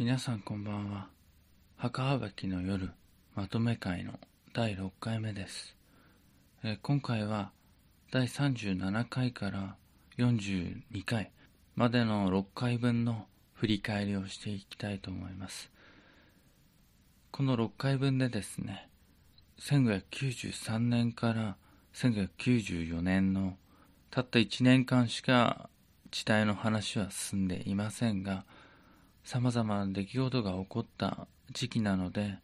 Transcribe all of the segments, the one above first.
皆さんこんばんは。墓はばきの夜まとめ会の第6回目です、え今回は第37回から42回までの6回分の振り返りをしていきたいと思います。この6回分でですね1593年から1994年のたった1年間しか時代の話は進んでいませんが様々な出来事が起こった時期なので、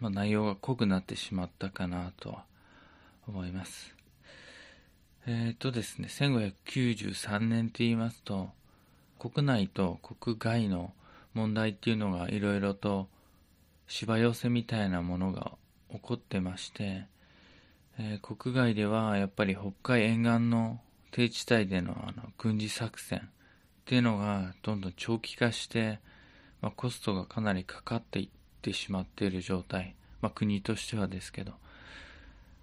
まあ、内容が濃くなってしまったかなとは思います。えっ、とですね1593年と言いますと国内と国外の問題っていうのがいろいろとしわ寄せみたいなものが起こってまして、えー国外ではやっぱり北海沿岸の低地帯でのあの軍事作戦っていうのがどんどん長期化して、まあ、コストがかなりかかっていってしまっている状態、まあ、国としてはですけど。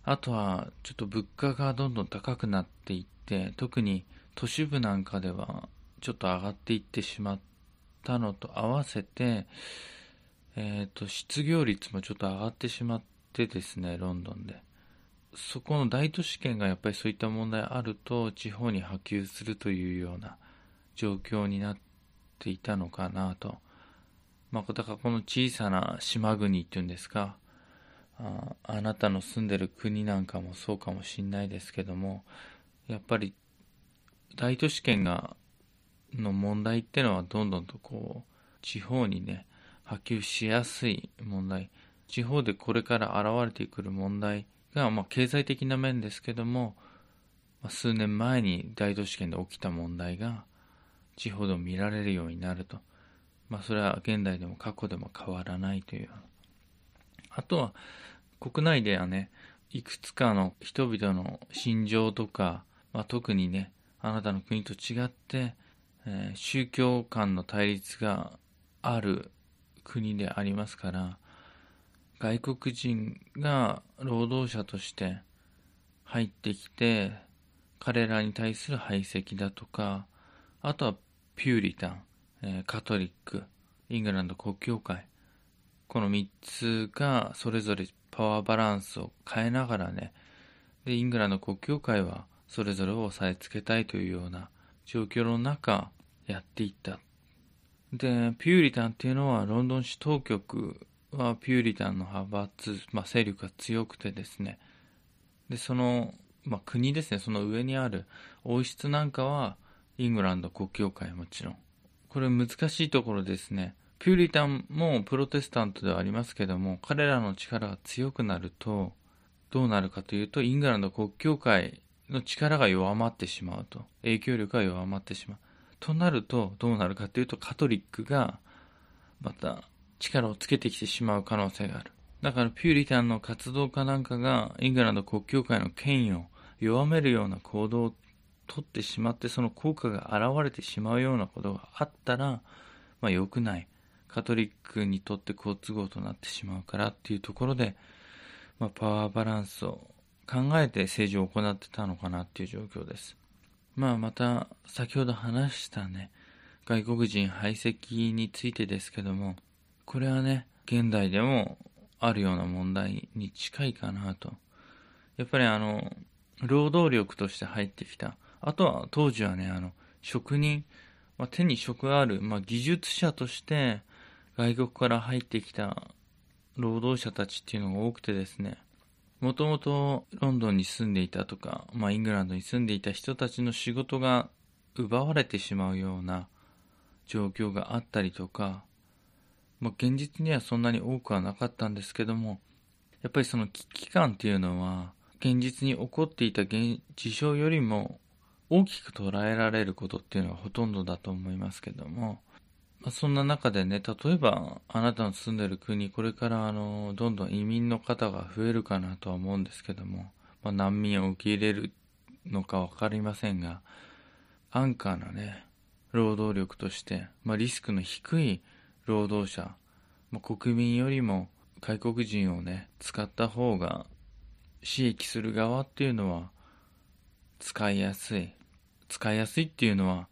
あとはちょっと物価がどんどん高くなっていって特に都市部なんかではちょっと上がっていってしまったのと合わせて、えー、と失業率もちょっと上がってしまってですねロンドンで。そこの大都市圏がやっぱりそういった問題あると地方に波及するというような状況になっていたのかなと。まあ、だからこの小さな島国っていうんですかああなたの住んでる国なんかもそうかもしれないですけどもやっぱり大都市圏がの問題ってのはどんどんとこう地方にね波及しやすい問題地方でこれから現れてくる問題が、まあ、経済的な面ですけども、数年前に大都市圏で起きた問題が地方で見られるようになると、まあ、それは現代でも過去でも変わらないという。あとは国内ではねいくつかの人々の心情とか、まあ、特にねあなたの国と違って、えー宗教間の対立がある国でありますから外国人が労働者として入ってきて彼らに対する排斥だとかあとはピューリタン、えカトリックイングランド国教会。この3つがそれぞれパワーバランスを変えながらねでイングランド国教会はそれぞれを押さえつけたいというような状況の中やっていった。でピューリタンっていうのはロンドン市当局はピューリタンの派閥、まあ、勢力が強くてですね。でその、まあ、国ですね。その上にある王室なんかはイングランド国教会もちろん。これ難しいところですね。ピューリタンもプロテスタントではありますけども彼らの力が強くなるとどうなるかというとイングランド国教会の力が弱まってしまうと。影響力が弱まってしまう。となるとどうなるかというとカトリックがまた力をつけてきてしまう可能性がある。だからピューリタンの活動家なんかがイングランド国教会の権威を弱めるような行動を取ってしまってその効果が現れてしまうようなことがあったらまあ良くないカトリックにとって好都合となってしまうからっていうところで、まあ、パワーバランスを考えて政治を行ってたのかなっていう状況です。まあまた先ほど話したね外国人排斥についてですけどもこれはね現代でもあるような問題に近いかなとやっぱりあの労働力として入ってきたあとは当時はねあの職人、まあ、手に職ある、まあ、技術者として外国から入ってきた労働者たちっていうのが多くてですねもともとロンドンに住んでいたとか、まあ、イングランドに住んでいた人たちの仕事が奪われてしまうような状況があったりとか、まあ、現実にはそんなに多くはなかったんですけどもやっぱりその危機感っていうのは現実に起こっていた現事象よりも大きく捉えられることっていうのがほとんどだと思いますけども、まあ、そんな中でね例えばあなたの住んでる国これからあのどんどん移民の方が増えるかなとは思うんですけども、まあ、難民を受け入れるのか分かりませんが安価なね労働力として、まあ、リスクの低い労働者、まあ、国民よりも外国人をね使った方が刺激する側っていうのは使いやすい。使いやすいっていうのは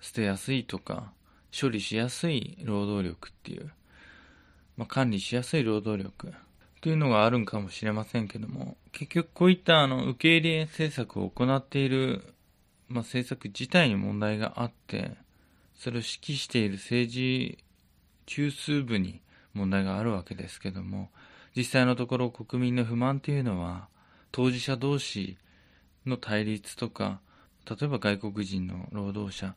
捨てやすいとか処理しやすい労働力っていう、まあ、管理しやすい労働力というのがあるんかもしれませんけども、結局こういったあの受け入れ政策を行っている、まあ、政策自体に問題があって、それを指揮している政治中枢部に問題があるわけですけども、実際のところ国民の不満というのは、当事者同士の対立とか、例えば外国人の労働者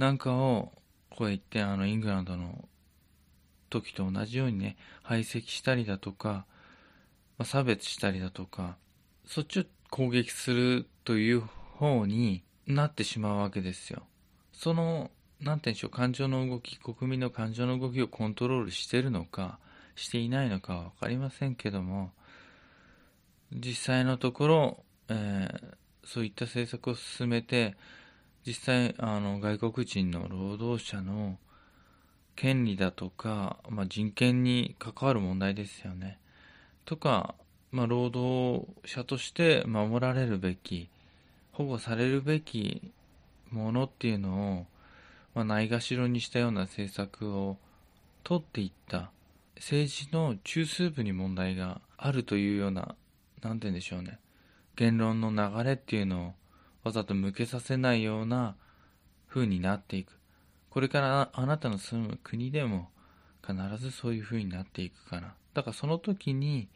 なんかを、こうやってあのイングランドの時と同じようにね、排斥したりだとか、まあ、差別したりだとか、そっちを攻撃するという方になってしまうわけですよ。その、なんて言うんでしょう、感情の動き、国民の感情の動きをコントロールしてるのか、していないのかはわかりませんけども、実際のところ、えー、そういった政策を進めて、実際、あの、外国人の労働者の権利だとか、まあ、人権に関わる問題ですよね。とか、まあ、労働者として守られるべき、保護されるべきものっていうのを、まあ、ないがしろにしたような政策を取っていった政治の中枢部に問題があるというような、なんて言うんでしょうね。言論の流れっていうのをわざと向けさせないような風になっていく。これからあなたの住む国でも必ずそういう風になっていくかな。だからその時に、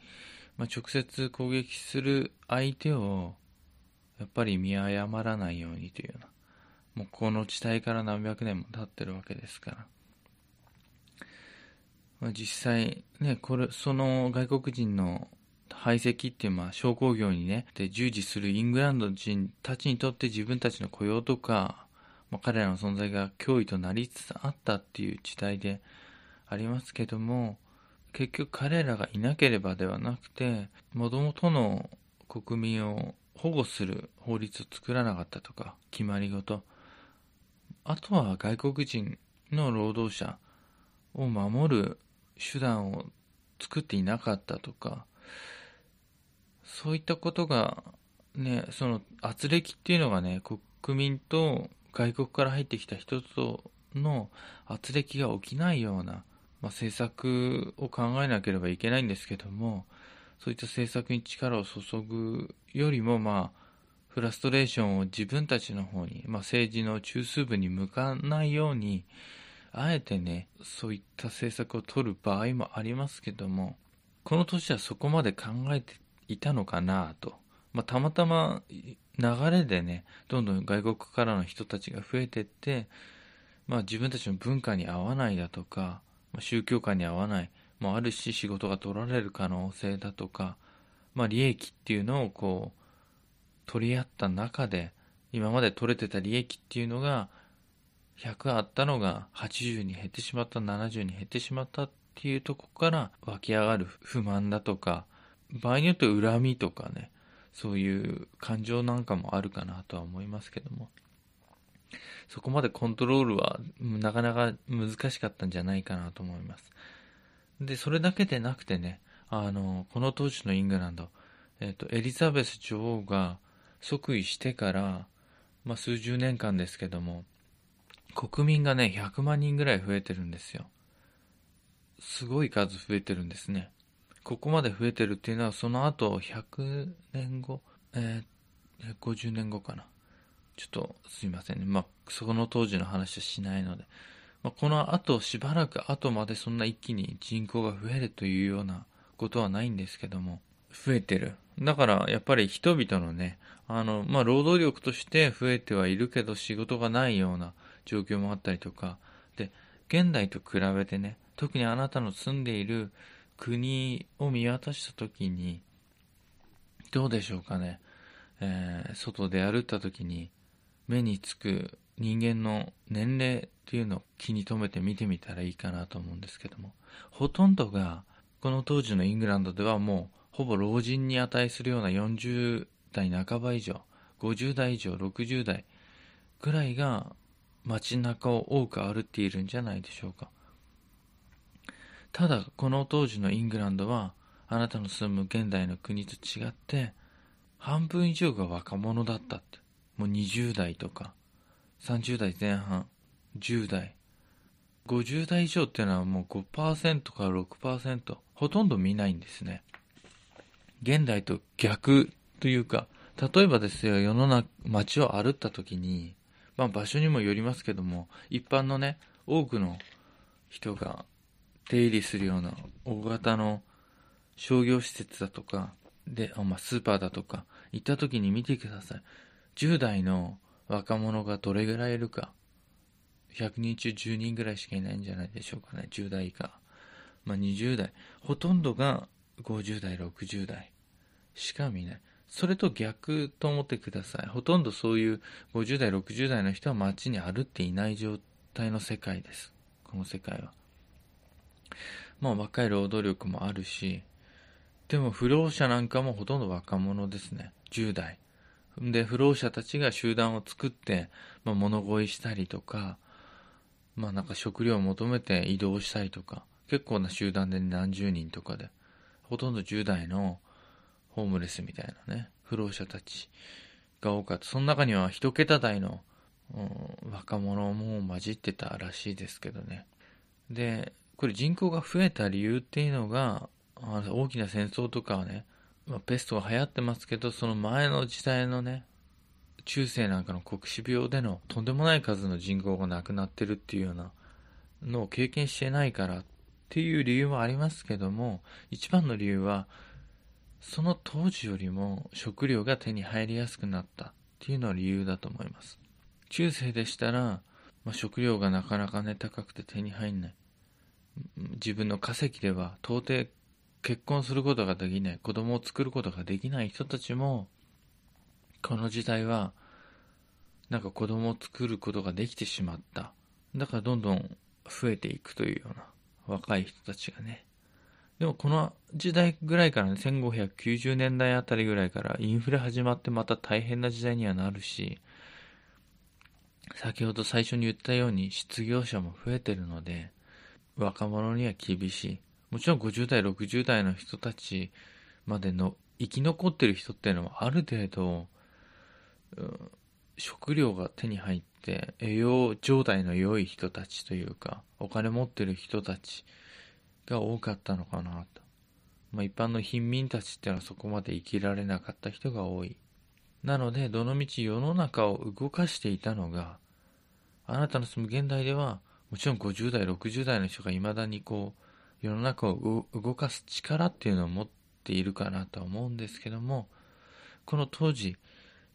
まあ、直接攻撃する相手をやっぱり見誤らないようにというような。もうこの地帯から何百年も経ってるわけですから。まあ、実際ね、これ、その外国人の排斥っていうまあ商工業にね、で従事するイングランド人たちにとって自分たちの雇用とか、まあ、彼らの存在が脅威となりつつあったっていう時代でありますけども、結局彼らがいなければではなくて、もともとの国民を保護する法律を作らなかったとか、決まり事。あとは外国人の労働者を守る手段を作っていなかったとか、そういったことが、ね、その圧力っていうのがね、国民と外国から入ってきた人との圧力が起きないような、まあ、政策を考えなければいけないんですけども、そういった政策に力を注ぐよりも、まあ、フラストレーションを自分たちの方に、まあ、政治の中枢部に向かないように、あえてね、そういった政策を取る場合もありますけども、この年はそこまで考えていたのかなと。まあ、たまたま流れでね、どんどん外国からの人たちが増えてって、まあ、自分たちの文化に合わないだとか、宗教観に合わないもあるし、仕事が取られる可能性だとか、まあ、利益っていうのをこう、取り合った中で、今まで取れてた利益っていうのが、100あったのが80に減ってしまった、70に減ってしまったっていうとこから湧き上がる不満だとか、場合によって恨みとかね、そういう感情なんかもあるかなとは思いますけども、そこまでコントロールはなかなか難しかったんじゃないかなと思います。で、それだけでなくてね、あの、この当時のイングランド、えっ、と、エリザベス女王が即位してから、まあ、数十年間ですけども、国民がね、100万人ぐらい増えてるんですよ。すごい数増えてるんですね。ここまで増えてるっていうのは、その後100年後、えー、50年後かな。ちょっとすいませんね。まあ、その当時の話はしないので。まあ、この後、しばらく後までそんな一気に人口が増えるというようなことはないんですけども、増えてる。だから、やっぱり人々のね、あの、まあ、労働力として増えてはいるけど、仕事がないような状況もあったりとか、で、現代と比べてね、特にあなたの住んでいる国を見渡した時に、どうでしょうかね。えー、外で歩った時に、目につく人間の年齢っていうのを気に留めて見てみたらいいかなと思うんですけども、ほとんどが、この当時のイングランドではもう、ほぼ老人に値するような40代半ば以上、50代以上、60代ぐらいが街中を多く歩っているんじゃないでしょうか。ただ、この当時のイングランドは、あなたの住む現代の国と違って、半分以上が若者だったって。もう20代とか、30代前半、10代、50代以上っていうのはもう5%から6%ほとんど見ないんですね。現代と逆というか例えばですよ世の中街を歩った時に、まあ、場所にもよりますけども一般のね多くの人が出入りするような大型の商業施設だとかで、まあ、スーパーだとか行った時に見てください。10代の若者がどれぐらいいるか。100人中10人ぐらいしかいないんじゃないでしょうかね。10代以下、まあ、20代。ほとんどが50代60代しか見ない。それと逆と思ってください。ほとんどそういう50代60代の人は街に歩っていない状態の世界です。この世界は。まあ若い労働力もあるしでも不老者なんかもほとんど若者ですね。10代。で不老者たちが集団を作って、まあ、物乞いしたりとかまあなんか食料を求めて移動したりとか結構な集団で何十人とかでほとんど10代のホームレスみたいなね不老者たちが多かった。その中には一桁台の、うん、若者も混じってたらしいですけどね。でこれ人口が増えた理由っていうのが大きな戦争とかはね、まあ、ペストが流行ってますけどその前の時代のね中世なんかの黒死病でのとんでもない数の人口が亡くなってるっていうようなのを経験してないからっていう理由もありますけども一番の理由はその当時よりも食料が手に入りやすくなったっていうのは理由だと思います。中世でしたら、まあ、食料がなかなかね高くて手に入んない。自分の稼ぎでは到底結婚することができない子供を作ることができない人たちもこの時代はなんか子供を作ることができてしまった。だからどんどん増えていくというような若い人たちがね。でもこの時代ぐらいからね1590年代あたりぐらいからインフレ始まってまた大変な時代にはなるし先ほど最初に言ったように失業者も増えてるので若者には厳しい。もちろん50代、60代の人たちまでの生き残ってる人っていうのはある程度、うん、食料が手に入って栄養状態の良い人たちというかお金持ってる人たちが多かったのかなと、まあ、一般の貧民たちっていうのはそこまで生きられなかった人が多い。なのでどのみち世の中を動かしていたのがあなたの住む現代ではもちろん50代60代の人がいまだにこう世の中を動かす力っていうのを持っているかなとは思うんですけどもこの当時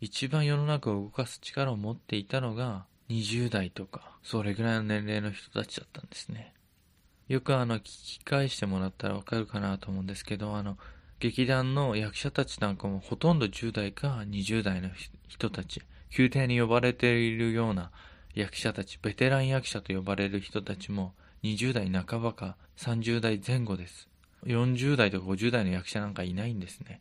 一番世の中を動かす力を持っていたのが20代とかそれぐらいの年齢の人たちだったんですね。よくあの聞き返してもらったらわかるかなと思うんですけどあの劇団の役者たちなんかもほとんど10代か20代の人たち宮廷に呼ばれているような役者たちベテラン役者と呼ばれる人たちも20代半ばか30代前後です。40代とか50代の役者なんかいないんですね。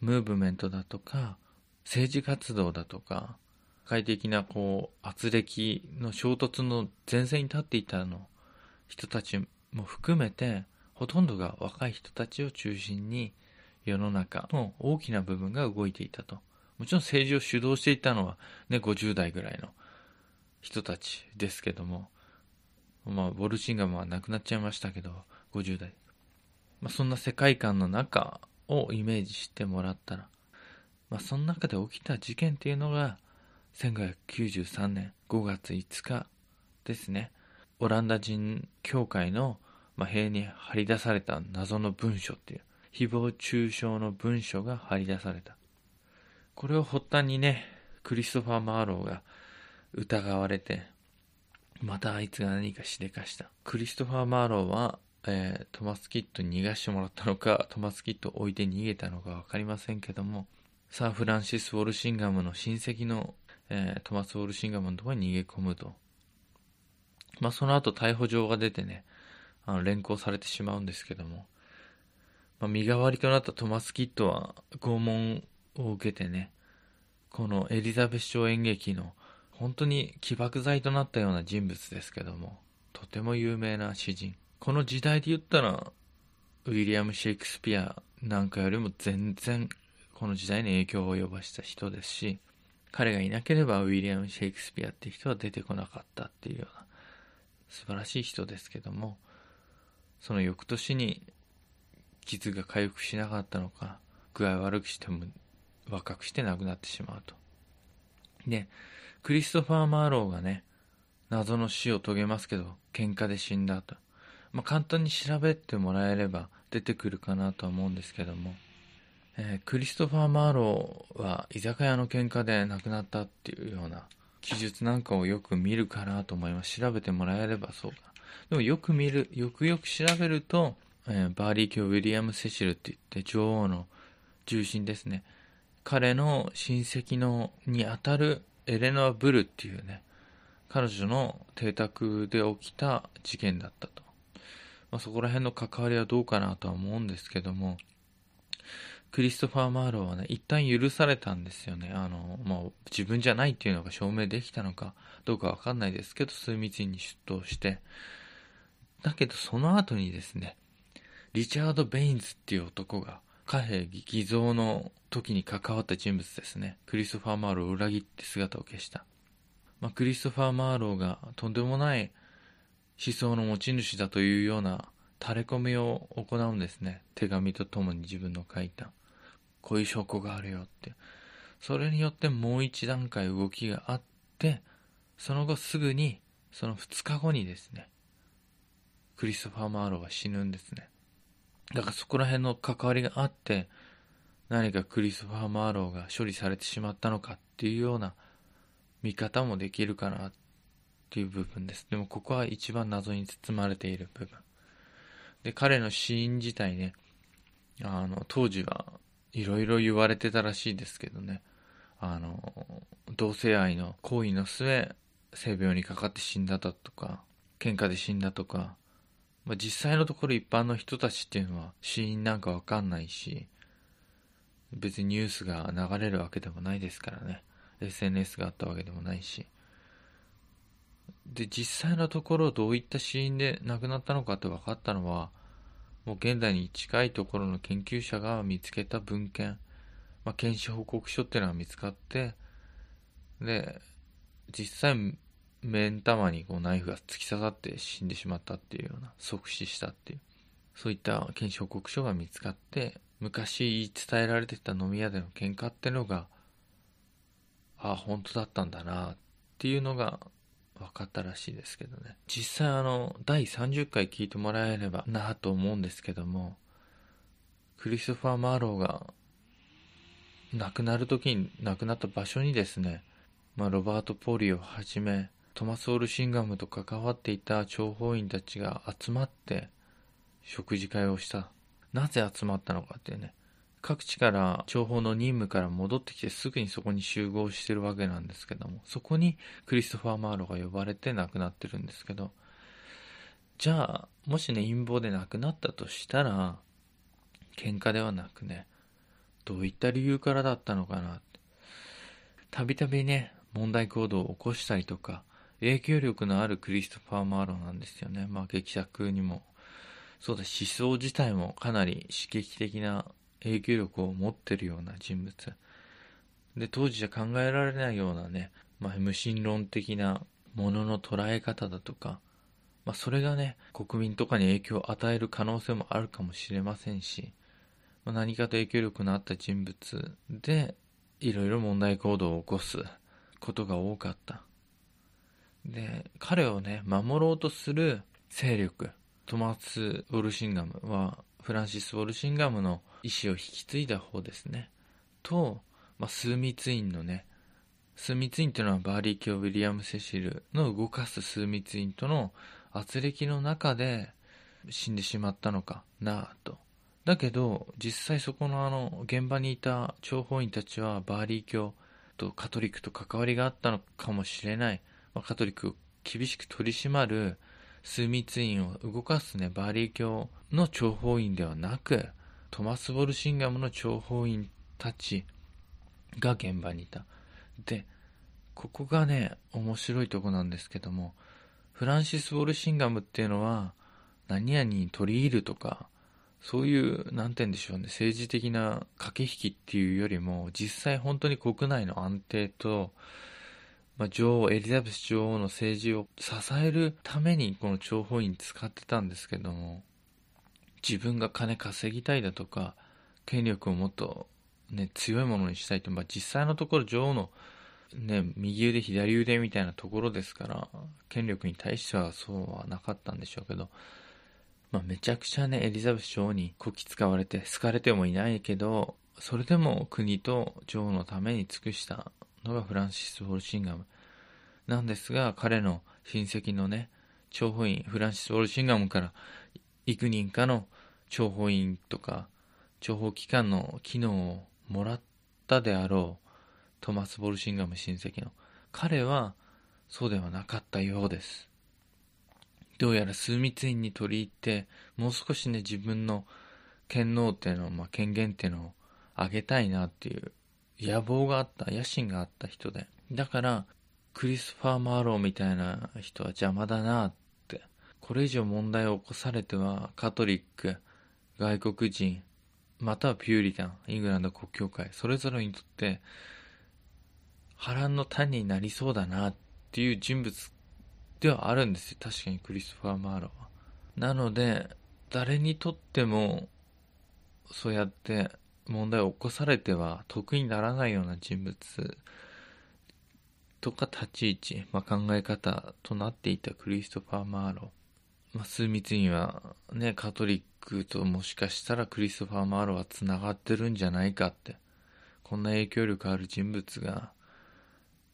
ムーブメントだとか、政治活動だとか、社会的なこう、圧力の衝突の前線に立っていたの人たちも含めて、ほとんどが若い人たちを中心に世の中の大きな部分が動いていたと。もちろん政治を主導していたのはね、50代ぐらいの人たちですけども、まあ、ボルシンガムは亡くなっちゃいましたけど、50代。まあ、そんな世界観の中をイメージしてもらったら、まあ、その中で起きた事件っていうのが、1593年5月5日ですね。オランダ人協会の、塀に貼り出された謎の文書っていう、誹謗中傷の文書が貼り出された。これを発端にね、クリストファー・マーローが疑われて、またあいつが何かしでかした。クリストファー・マーローは、えー、トマス・キッドに逃がしてもらったのか、トマス・キッドを置いて逃げたのか分かりませんけども、サー・フランシス・ウォルシンガムの親戚の、えー、トマス・ウォルシンガムのところに逃げ込むと。まあ、その後逮捕状が出てね、あの連行されてしまうんですけども、まあ、身代わりとなったトマス・キッドは拷問を受けてね、このエリザベス朝演劇の本当に起爆剤となったような人物ですけども、とても有名な詩人。この時代で言ったら、ウィリアム・シェイクスピアなんかよりも全然この時代に影響を及ぼした人ですし、彼がいなければウィリアム・シェイクスピアっていう人は出てこなかったっていうような、素晴らしい人ですけどもその翌年に傷が回復しなかったのか具合悪くしても若くして亡くなってしまうとでクリストファー・マーローがね謎の死を遂げますけど喧嘩で死んだと、まあ、簡単に調べてもらえれば出てくるかなとは思うんですけどもえー、クリストファー・マーローは居酒屋の喧嘩で亡くなったっていうような記述なんかをよく見るかなと思います。調べてもらえればそうか。でもよく見る、よくよく調べると、えー、バーリー卿ウィリアム・セシルって言って女王の重臣ですね。彼の親戚のにあたるエレノア・ブルっていうね、彼女の邸宅で起きた事件だったと。まあ、そこら辺の関わりはどうかなとは思うんですけども、クリストファー・マーローはね、一旦許されたんですよね。あの、まあ、自分じゃないっていうのが証明できたのかどうかわかんないですけど、枢密に出頭して。だけど、その後にですね、リチャード・ベインズっていう男が、貨幣偽造の時に関わった人物ですね。クリストファー・マーローを裏切って姿を消した。まあ、クリストファー・マーローがとんでもない思想の持ち主だというような垂れ込みを行うんですね。手紙とともに自分の書いた。こういう証拠があるよって。それによってもう一段階動きがあって、その後すぐに、その2日後にですね、クリストファー・マーローは死ぬんですね。だからそこら辺の関わりがあって、何かクリスファー・マーローが処理されてしまったのかっていうような見方もできるかなっていう部分です。でもここは一番謎に包まれている部分。で、彼の死因自体ね、あの、当時はいろいろ言われてたらしいですけどね。あの、同性愛の行為の末、性病にかかって死んだだとか、喧嘩で死んだとか、まあ、実際のところ一般の人たちっていうのは死因なんかわかんないし、別にニュースが流れるわけでもないですからね。SNS があったわけでもないし。で、実際のところどういった死因で亡くなったのかって分かったのは、もう現代に近いところの研究者が見つけた文献、まあ、検視報告書っていうのが見つかって、で、実際、目ん玉にこうナイフが突き刺さって死んでしまったっていうような、即死したっていう、そういった検視報告書が見つかって、昔言い伝えられてた飲み屋での喧嘩ってのが、あ、本当だったんだなっていうのが分かったらしいですけどね。実際あの第30回聞いてもらえればなと思うんですけどもクリストファー・マーローが亡くなる時に亡くなった場所にですね、まあ、ロバート・ポーリーをはじめトマス・オルシンガムと関わっていた諜報員たちが集まって食事会をした。なぜ集まったのかっていうね各地から情報の任務から戻ってきてすぐにそこに集合してるわけなんですけども、そこにクリストファー・マーロが呼ばれて亡くなってるんですけど、じゃあ、もしね、陰謀で亡くなったとしたら、喧嘩ではなくね、どういった理由からだったのかなたびたびね、問題行動を起こしたりとか、影響力のあるクリストファー・マーロなんですよね。まあ、劇作にも。そうだ、思想自体もかなり刺激的な影響力を持ってるような人物。で、当時じゃ考えられないようなね、まあ、無神論的なものの捉え方だとか、まあ、それがね、国民とかに影響を与える可能性もあるかもしれませんし、まあ、何かと影響力のあった人物で、いろいろ問題行動を起こすことが多かった。で、彼をね、守ろうとする勢力、トマス・ウォルシンガムは、フランシス・ウォルシンガムの意思を引き継いだ方ですね。と、まあ、枢密院のね、枢密院っていうのはバーリー卿ウィリアム・セシルの動かす枢密院との圧力の中で死んでしまったのかなぁと。だけど、実際そこのあの、現場にいた諜報員たちはバーリー卿とカトリックと関わりがあったのかもしれない。まあ、カトリックを厳しく取り締まる枢密院を動かすね、バーリー卿の諜報員ではなく、トマス・ウォルシンガムの諜報員たちが現場にいた。で、ここがね、面白いとこなんですけども、フランシス・ウォルシンガムっていうのは、何々に取り入るとか、そういう、なんて言うんでしょうね、政治的な駆け引きっていうよりも、実際本当に国内の安定と、まあ、女王、エリザベス女王の政治を支えるためにこの諜報員使ってたんですけども、自分が金稼ぎたいだとか、権力をもっとね、強いものにしたいと、まあ、実際のところ女王のね、右腕左腕みたいなところですから、権力に対してはそうはなかったんでしょうけど、まあ、めちゃくちゃね、エリザベス女王にこき使われて、好かれてもいないけど、それでも国と女王のために尽くしたのがフランシス・ウォルシンガムなんですが、彼の親戚のね、諜報員、フランシス・ウォルシンガムから幾人かの諜報員とか、諜報機関の機能をもらったであろうトマス・ボルシンガム親戚の。彼はそうではなかったようです。どうやら枢密院に取り入ってもう少しね自分の権能っていうの、まあ、権限っていうのを上げたいなっていう野望があった野心があった人でだからクリスファー・マーローみたいな人は邪魔だなってこれ以上問題を起こされてはカトリック外国人またはピューリタンイングランド国教会それぞれにとって波乱の種になりそうだなっていう人物ではあるんですよ。確かにクリストファー・マーローは。なので、誰にとっても、そうやって問題を起こされては得にならないような人物とか立ち位置、まあ、考え方となっていたクリストファー・マーロ。まあ、数密にはね、カトリックともしかしたらクリストファー・マーロは繋がってるんじゃないかって。こんな影響力ある人物が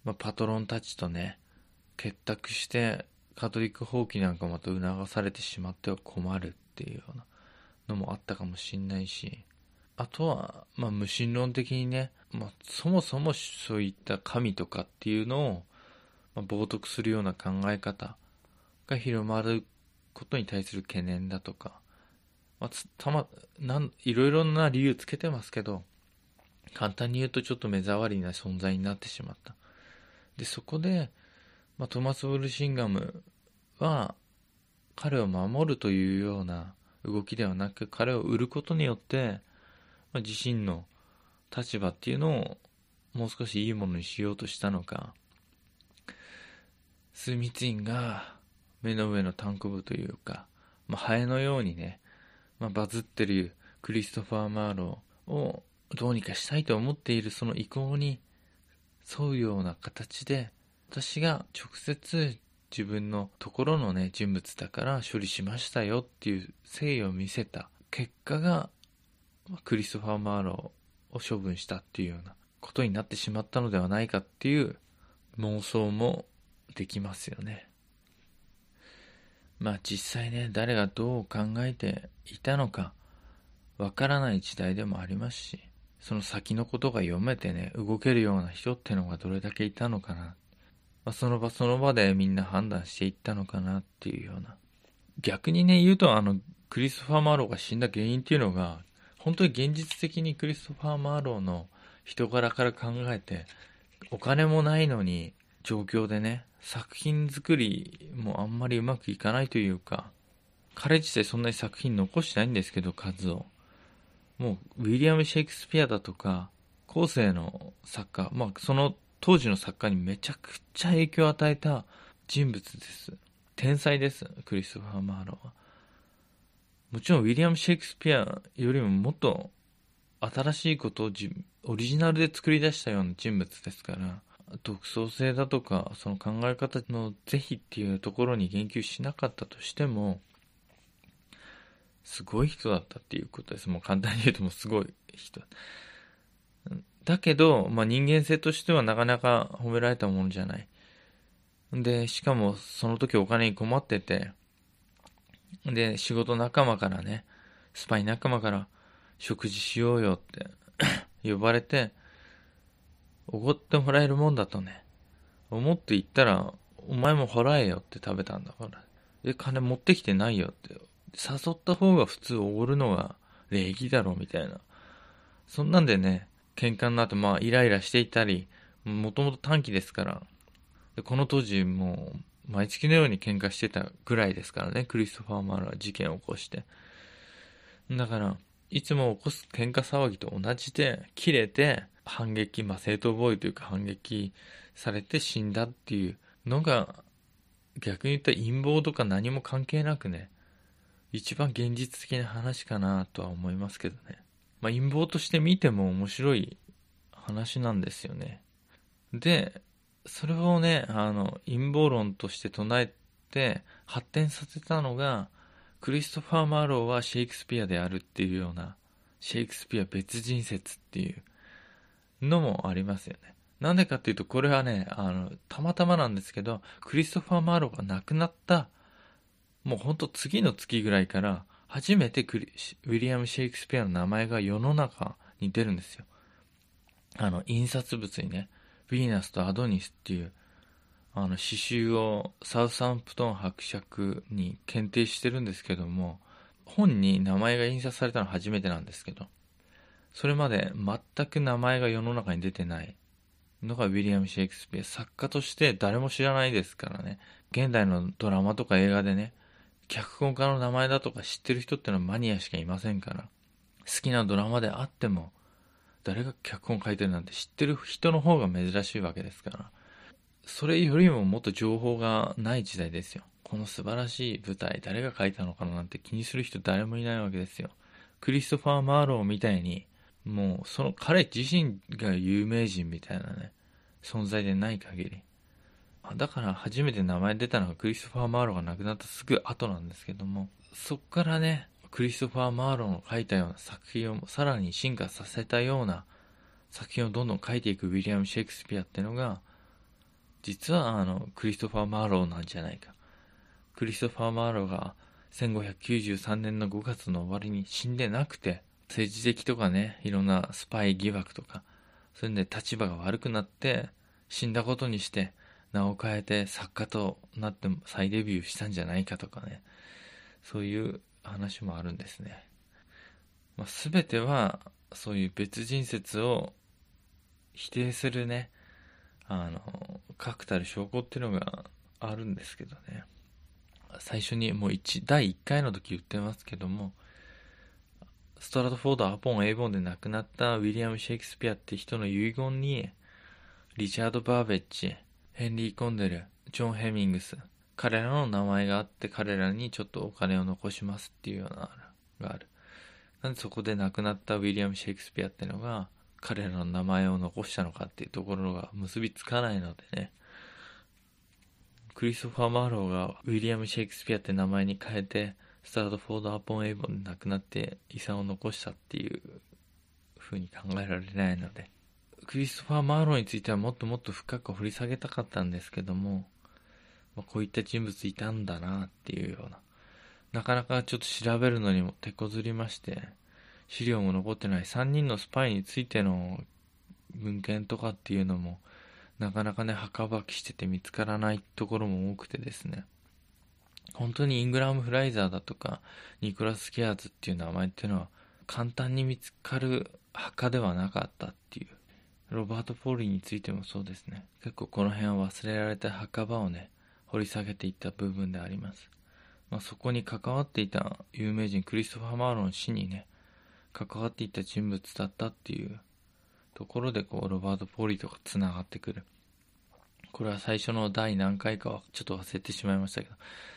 まあ、パトロンたちとね、結託してカトリック放棄なんかまた促されてしまっては困るっていうようなのもあったかもしんないし、あとは、まあ、無神論的にね、まあ、そもそもそういった神とかっていうのを、まあ、冒涜するような考え方が広まることに対する懸念だとか、まあ、たま、なん、いろいろな理由つけてますけど、簡単に言うとちょっと目障りな存在になってしまった。で、そこで、まあ、トマス・ウルシンガムは、彼を守るというような動きではなく、彼を売ることによって、まあ、自身の立場っていうのをもう少しいいものにしようとしたのか、スミツインが目の上のタンク部というか、まあ、ハエのようにね、まあ、バズってるクリストファー・マーローをどうにかしたいと思っているその意向に沿うような形で、私が直接自分のところのね、人物だから処理しましたよっていう誠意を見せた結果が、クリストファー・マーローを処分したっていうようなことになってしまったのではないかっていう妄想もできますよね。まあ実際ね、誰がどう考えていたのかわからない時代でもありますし、その先のことが読めてね、動けるような人ってのがどれだけいたのかな。まあ、その場その場でみんな判断していったのかなっていうような。逆にね、言うとあの、クリストファー・マーローが死んだ原因っていうのが、本当に現実的にクリストファー・マーローの人柄から考えて、お金もないのに、状況でね、作品作りもあんまりうまくいかないというか、彼自体そんなに作品残してないんですけど、数を。もう、ウィリアム・シェイクスピアだとか、後世の作家、まあ、その当時の作家にめちゃくちゃ影響を与えた人物です。天才です、クリストファー・マーローは。もちろん、ウィリアム・シェイクスピアよりももっと新しいことをオリジナルで作り出したような人物ですから、独創性だとか、その考え方の是非っていうところに言及しなかったとしても、すごい人だったっていうことです。もう簡単に言うともうすごい人。だけど、まあ、人間性としてはなかなか褒められたものじゃない。で、しかもその時お金に困ってて、で、仕事仲間からね、スパイ仲間から食事しようよって 呼ばれて、おごってもらえるもんだとね、思って行ったら、お前も払えよって食べたんだから。で、金持ってきてないよって誘った方が普通おごるのが礼儀だろみたいな。そんなんでね、喧嘩になってまあイライラしていたり、もともと短期ですから、でこの当時もう毎月のように喧嘩してたぐらいですからね、クリストファー・マールは事件を起こして。だから、いつも起こす喧嘩騒ぎと同じで、切れて、反撃、まあ、正当防衛というか反撃されて死んだっていうのが逆に言ったら陰謀とか何も関係なくね一番現実的な話かなとは思いますけどね、まあ、陰謀として見ても面白い話なんですよね。でそれをねあの陰謀論として唱えて発展させたのがクリストファー・マーローはシェイクスピアであるっていうようなシェイクスピア別人説っていうのもありますよね。なんでかっていうと、これはね、あの、たまたまなんですけど、クリストファー・マーローが亡くなった、もうほんと次の月ぐらいから、初めてウィリアム・シェイクスピアの名前が世の中に出るんですよ。あの、印刷物にね、ヴィーナスとアドニスっていう、あの、詩集をサウサンプトン伯爵に検定してるんですけども、本に名前が印刷されたのは初めてなんですけど、それまで全く名前が世の中に出てないのがウィリアム・シェイクスピア。作家として誰も知らないですからね。現代のドラマとか映画でね、脚本家の名前だとか知ってる人ってのはマニアしかいませんから。好きなドラマであっても、誰が脚本書いてるなんて知ってる人の方が珍しいわけですから。それよりももっと情報がない時代ですよ。この素晴らしい舞台、誰が書いたのかななんて気にする人誰もいないわけですよ。クリストファー・マーローみたいに、もうその彼自身が有名人みたいなね、存在でない限り。だから初めて名前出たのがクリストファー・マーローが亡くなったすぐ後なんですけども、そっからね、クリストファー・マーローの書いたような作品をさらに進化させたような作品をどんどん書いていくウィリアム・シェイクスピアっていうのが、実はあの、クリストファー・マーローなんじゃないか。クリストファー・マーローが1593年の5月の終わりに死んでなくて、政治的とかね、いろんなスパイ疑惑とか、それで立場が悪くなって、死んだことにして、名を変えて作家となって再デビューしたんじゃないかとかね、そういう話もあるんですね。まあ、全ては、そういう別人説を否定するね、あの、確たる証拠っていうのがあるんですけどね。最初にもう1、第1回の時言ってますけども、ストラトフォード・アポン・エイボンで亡くなったウィリアム・シェイクスピアって人の遺言に、リチャード・バーベッジ、ヘンリー・コンデル、ジョン・ヘミングス、彼らの名前があって彼らにちょっとお金を残しますっていうようながある。なんでそこで亡くなったウィリアム・シェイクスピアっていうのが彼らの名前を残したのかっていうところが結びつかないのでね。クリストファー・マーローがウィリアム・シェイクスピアって名前に変えてスタートフォード・アポン・エイボンで亡くなって遺産を残したっていう風に考えられないので、クリストファー・マーローについてはもっともっと深く掘り下げたかったんですけども、まあ、こういった人物いたんだなっていうような、なかなかちょっと調べるのにも手こずりまして、資料も残ってない3人のスパイについての文献とかっていうのも、なかなかね、墓場きしてて見つからないところも多くてですね。本当にイングラム・フライザーだとか、ニコラス・ケアーズっていう名前っていうのは、簡単に見つかる墓ではなかったっていう。ロバート・ポーリーについてもそうですね。結構この辺は忘れられた墓場をね、掘り下げていった部分であります。まあ、そこに関わっていた有名人クリストファー・マーロン氏にね、関わっていた人物だったっていうところでこう、ロバート・ポーリーとか繋がってくる。これは最初の第何回かはちょっと忘れてしまいましたけど、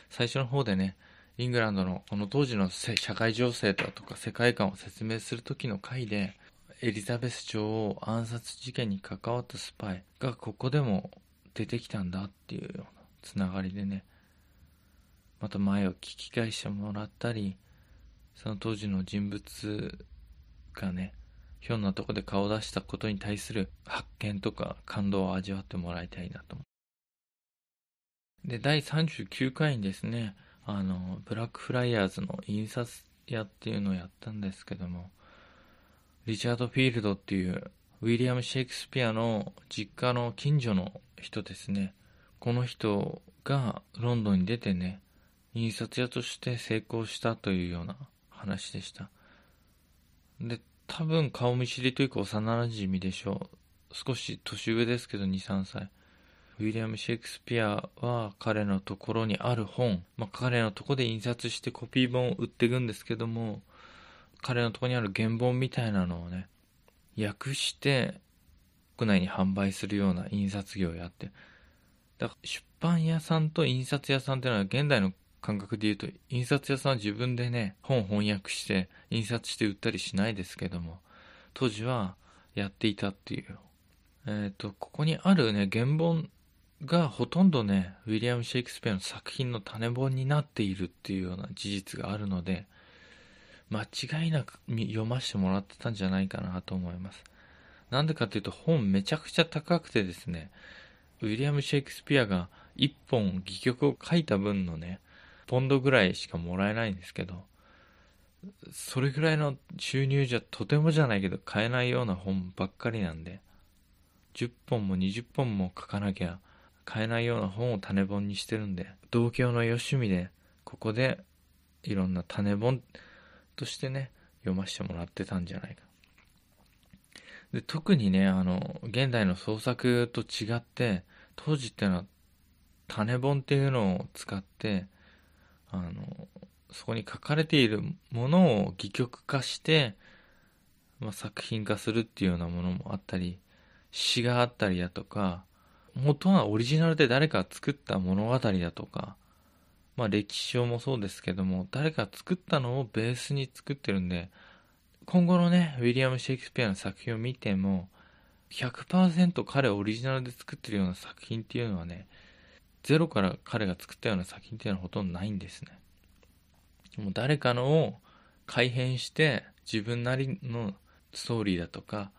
最初の方でね、イングランドのこの当時の社会情勢だとか世界観を説明する時の回で、エリザベス女王暗殺事件に関わったスパイがここでも出てきたんだっていうようなつながりでね、また前を聞き返してもらったり、その当時の人物がね、ひょんなとこで顔を出したことに対する発見とか感動を味わってもらいたいなと思で、第39回にですね、あの、ブラックフライヤーズの印刷屋っていうのをやったんですけども、リチャード・フィールドっていうウィリアム・シェイクスピアの実家の近所の人ですね。この人がロンドンに出てね、印刷屋として成功したというような話でした。で、多分顔見知りというか幼馴染でしょう。少し年上ですけど2、3歳。ウィリアム・シェイクスピアは彼のところにある本、まあ、彼のとこで印刷してコピー本を売っていくんですけども、彼のとこにある原本みたいなのをね、訳して国内に販売するような印刷業をやってだから出版屋さんと印刷屋さんっていうのは現代の感覚で言うと印刷屋さんは自分でね本翻訳して印刷して売ったりしないですけども当時はやっていたっていう。え、ー、とここにあるね原本がほとんどねウィリアム・シェイクスピアの作品の種本になっているっていうような事実があるので間違いなく読ませてもらってたんじゃないかなと思います。なんでかっていうと本めちゃくちゃ高くてですねウィリアム・シェイクスピアが1本戯曲を書いた分のねポンドぐらいしかもらえないんですけどそれぐらいの収入じゃとてもじゃないけど買えないような本ばっかりなんで10本も20本も書かなきゃ買えないような本を種本にしてるんで、同郷のよしみで、ここでいろんな種本としてね、読ませてもらってたんじゃないか。で特にね、あの、現代の創作と違って、当時っていうのは種本っていうのを使って、あの、そこに書かれているものを戯曲化して、まあ、作品化するっていうようなものもあったり、詩があったりだとか、元はオリジナルで誰か作った物語だとか、まあ歴史書もそうですけども、誰か作ったのをベースに作ってるんで、今後のね、ウィリアム・シェイクスピアの作品を見ても、100%彼オリジナルで作ってるような作品っていうのはね、ゼロから彼が作ったような作品っていうのはほとんどないんですね。もう誰かのを改変して自分なりのストーリーだとか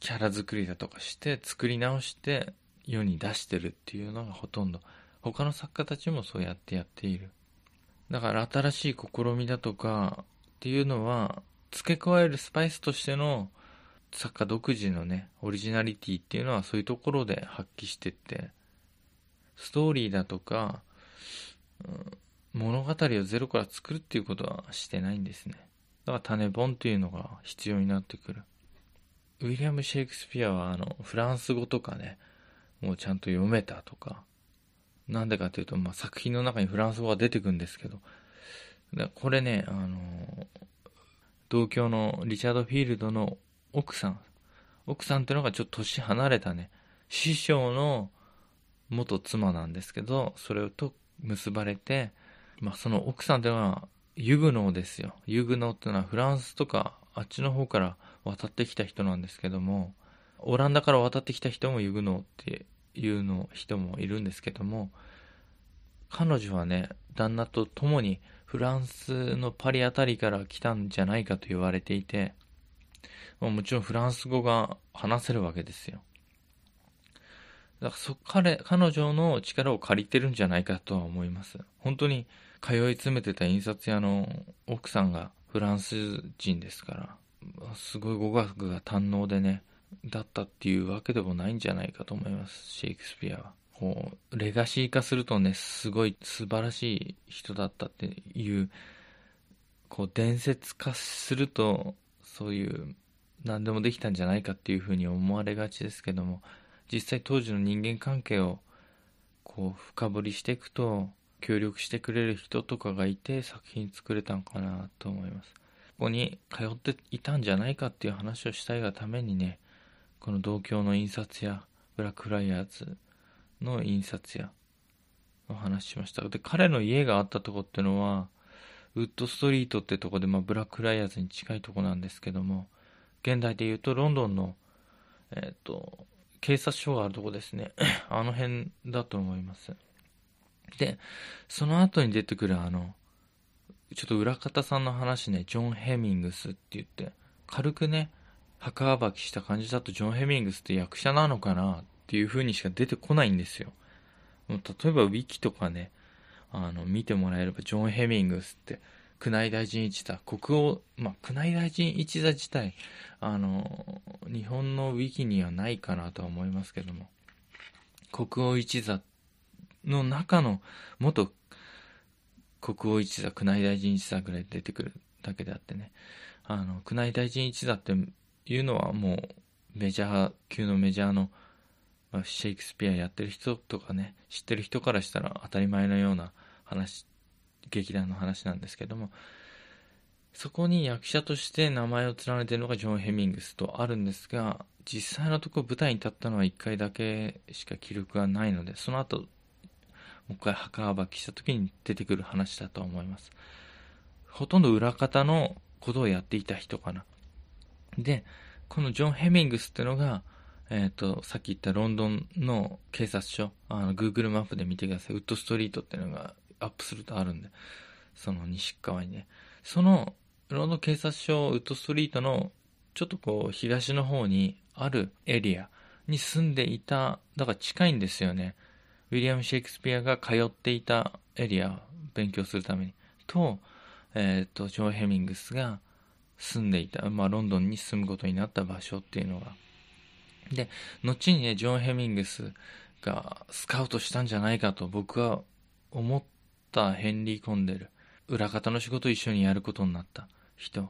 キャラ作りだとかして作り直して世に出してるっていうのがほとんど他の作家たちもそうやってやっているだから新しい試みだとかっていうのは付け加えるスパイスとしての作家独自のねオリジナリティっていうのはそういうところで発揮してってストーリーだとか、うん、物語をゼロから作るっていうことはしてないんですね。だから種本っていうのが必要になってくる。ウィリアム・シェイクスピアはあのフランス語とかねもうちゃんと読めたとか、なんでかというと、まあ、作品の中にフランス語が出てくるんですけど、これね、あの、同郷のリチャード・フィールドの奥さん、奥さんっていうのがちょっと年離れたね、師匠の元妻なんですけど、それと結ばれて、まあ、その奥さんっていうのはユグノーですよ。ユグノーっていうのはフランスとかあっちの方から渡ってきた人なんですけども、オランダから渡ってきた人もユグノーっていうの人もいるんですけども彼女はね旦那と共にフランスのパリあたりから来たんじゃないかと言われていてもちろんフランス語が話せるわけですよ。だからそ彼彼女の力を借りてるんじゃないかとは思います。本当に通い詰めてた印刷屋の奥さんがフランス人ですからすごい語学が堪能でねだったっていうわけでもないんじゃないかと思います、シェイクスピアは。こう、レガシー化するとね、すごい素晴らしい人だったっていう、こう、伝説化すると、そういう、何でもできたんじゃないかっていうふうに思われがちですけども、実際当時の人間関係を、こう、深掘りしていくと、協力してくれる人とかがいて作品作れたんかなと思います。ここに通っていたんじゃないかっていう話をしたいがためにね、この同郷の印刷屋ブラックフライヤーズの印刷屋の話しましたで彼の家があったとこってのはウッドストリートってとこで、まあ、ブラックフライヤーズに近いとこなんですけども現代で言うとロンドンのえっ、ー、と警察署があるとこですね。あの辺だと思います。でその後に出てくるあのちょっと裏方さんの話ね。ジョン・ヘミングスって言って軽くね墓暴きした感じだとジョン・ヘミングスって役者なのかなっていう風にしか出てこないんですよ。例えばウィキとかね、あの、見てもらえればジョン・ヘミングスって、宮内大臣一座、国王、まあ、宮内大臣一座自体、あの、日本のウィキにはないかなとは思いますけども、国王一座の中の元国王一座、宮内大臣一座ぐらい出てくるだけであってね、あの、宮内大臣一座っていうのはもうメジャー級のメジャーのシェイクスピアやってる人とかね知ってる人からしたら当たり前のような話劇団の話なんですけどもそこに役者として名前を連ねているのがジョン・ヘミングスとあるんですが実際のところ舞台に立ったのは1回だけしか記録がないので、その後、もう一回墓暴きした時に出てくる話だと思います。ほとんど裏方のことをやっていた人かな。で、このジョン・ヘミングスっていうのが、えっ、ー、と、さっき言ったロンドンの警察署、あの、Google マップで見てください。ウッドストリートっていうのがアップするとあるんで、その西側にね。その、ロンドン警察署、ウッドストリートの、ちょっとこう、東の方にあるエリアに住んでいた、だから近いんですよね。ウィリアム・シェイクスピアが通っていたエリア勉強するために。と、えっ、ー、と、ジョー・ヘミングスが住んでいた、まあ、ロンドンに住むことになった場所っていうのが。で、後にね、ジョン・ヘミングスがスカウトしたんじゃないかと僕は思ったヘンリー・コンデル。裏方の仕事を一緒にやることになった人。っ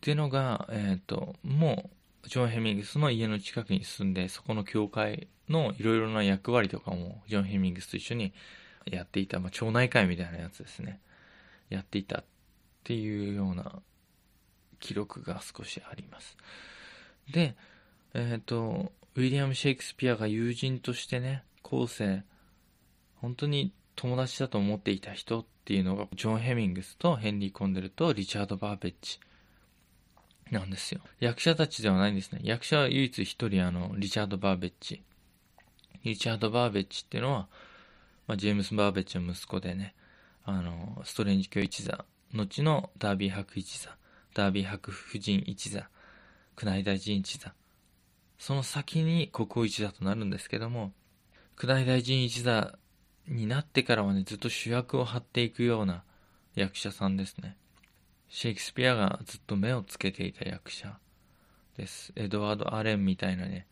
ていうのが、えっ、ー、と、もう、ジョン・ヘミングスの家の近くに住んで、そこの教会のいろいろな役割とかも、ジョン・ヘミングスと一緒にやっていた、まあ、町内会みたいなやつですね。やっていたっていうような記録が少しあります。で、えっ、ー、と、ウィリアム・シェイクスピアが友人としてね、後世、本当に友達だと思っていた人っていうのが、ジョン・ヘミングスとヘンリー・コンデルとリチャード・バーベッジなんですよ。役者たちではないんですね。役者は唯一一人、あの、リチャード・バーベッジ。リチャード・バーベッジっていうのは、まあ、ジェームス・バーベッジの息子でね、あの、ストレンジ教一座後のダービー博一座、ダービー博夫人一座、宮内大臣一座、その先に国王一座となるんですけども、宮内大臣一座になってからはね、ずっと主役を張っていくような役者さんですね。シェイクスピアがずっと目をつけていた役者です。エドワード・アレンみたいなね、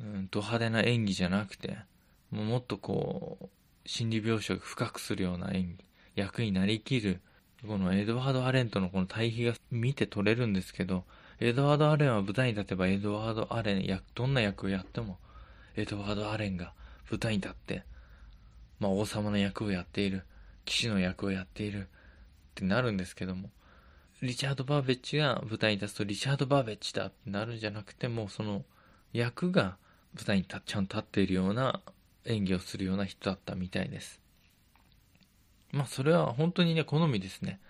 うん、ド派手な演技じゃなくて、もうもっとこう、心理描写を深くするような演技、役になりきるこのエドワード・アレンとのこの対比が見て取れるんですけど、エドワード・アレンは舞台に立てばエドワード・アレン、やどんな役をやっても、エドワード・アレンが舞台に立って、まあ王様の役をやっている、騎士の役をやっているってなるんですけども、リチャード・バーベッジが舞台に立つとリチャード・バーベッジだってなるんじゃなくてもう、その役が舞台にちゃんと立っているような演技をするような人だったみたいです。まあそれは本当にね、好みですね。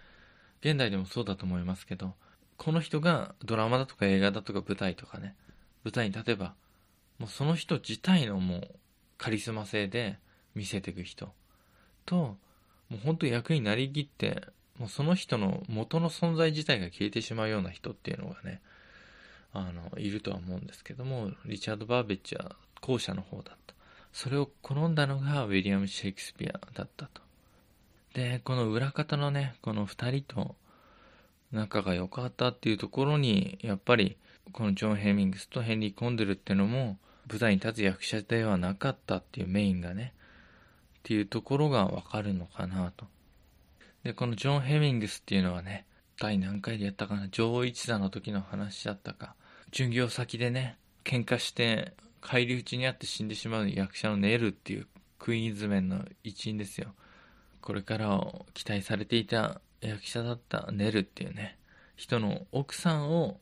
現代でもそうだと思いますけど、この人がドラマだとか映画だとか舞台とかね、舞台に立てば、もうその人自体のもうカリスマ性で見せていく人と、もう本当役になりきって、もうその人の元の存在自体が消えてしまうような人っていうのがね、あの、いるとは思うんですけども、リチャード・バーベッジは後者の方だった。それを好んだのがウィリアム・シェイクスピアだったと。で、この裏方のね、この二人と仲が良かったっていうところに、やっぱり、このジョン・ヘミングスとヘンリー・コンデルっていうのも、舞台に立つ役者ではなかったっていうメインがね、っていうところがわかるのかなと。で、このジョン・ヘミングスっていうのはね、第何回でやったかな、女王一座の時の話だったか、巡業先でね、喧嘩して、返り討ちにあって死んでしまう役者のネルっていうクイーンズメンの一員ですよ。これからを期待されていた役者だったネルっていうね、人の奥さんを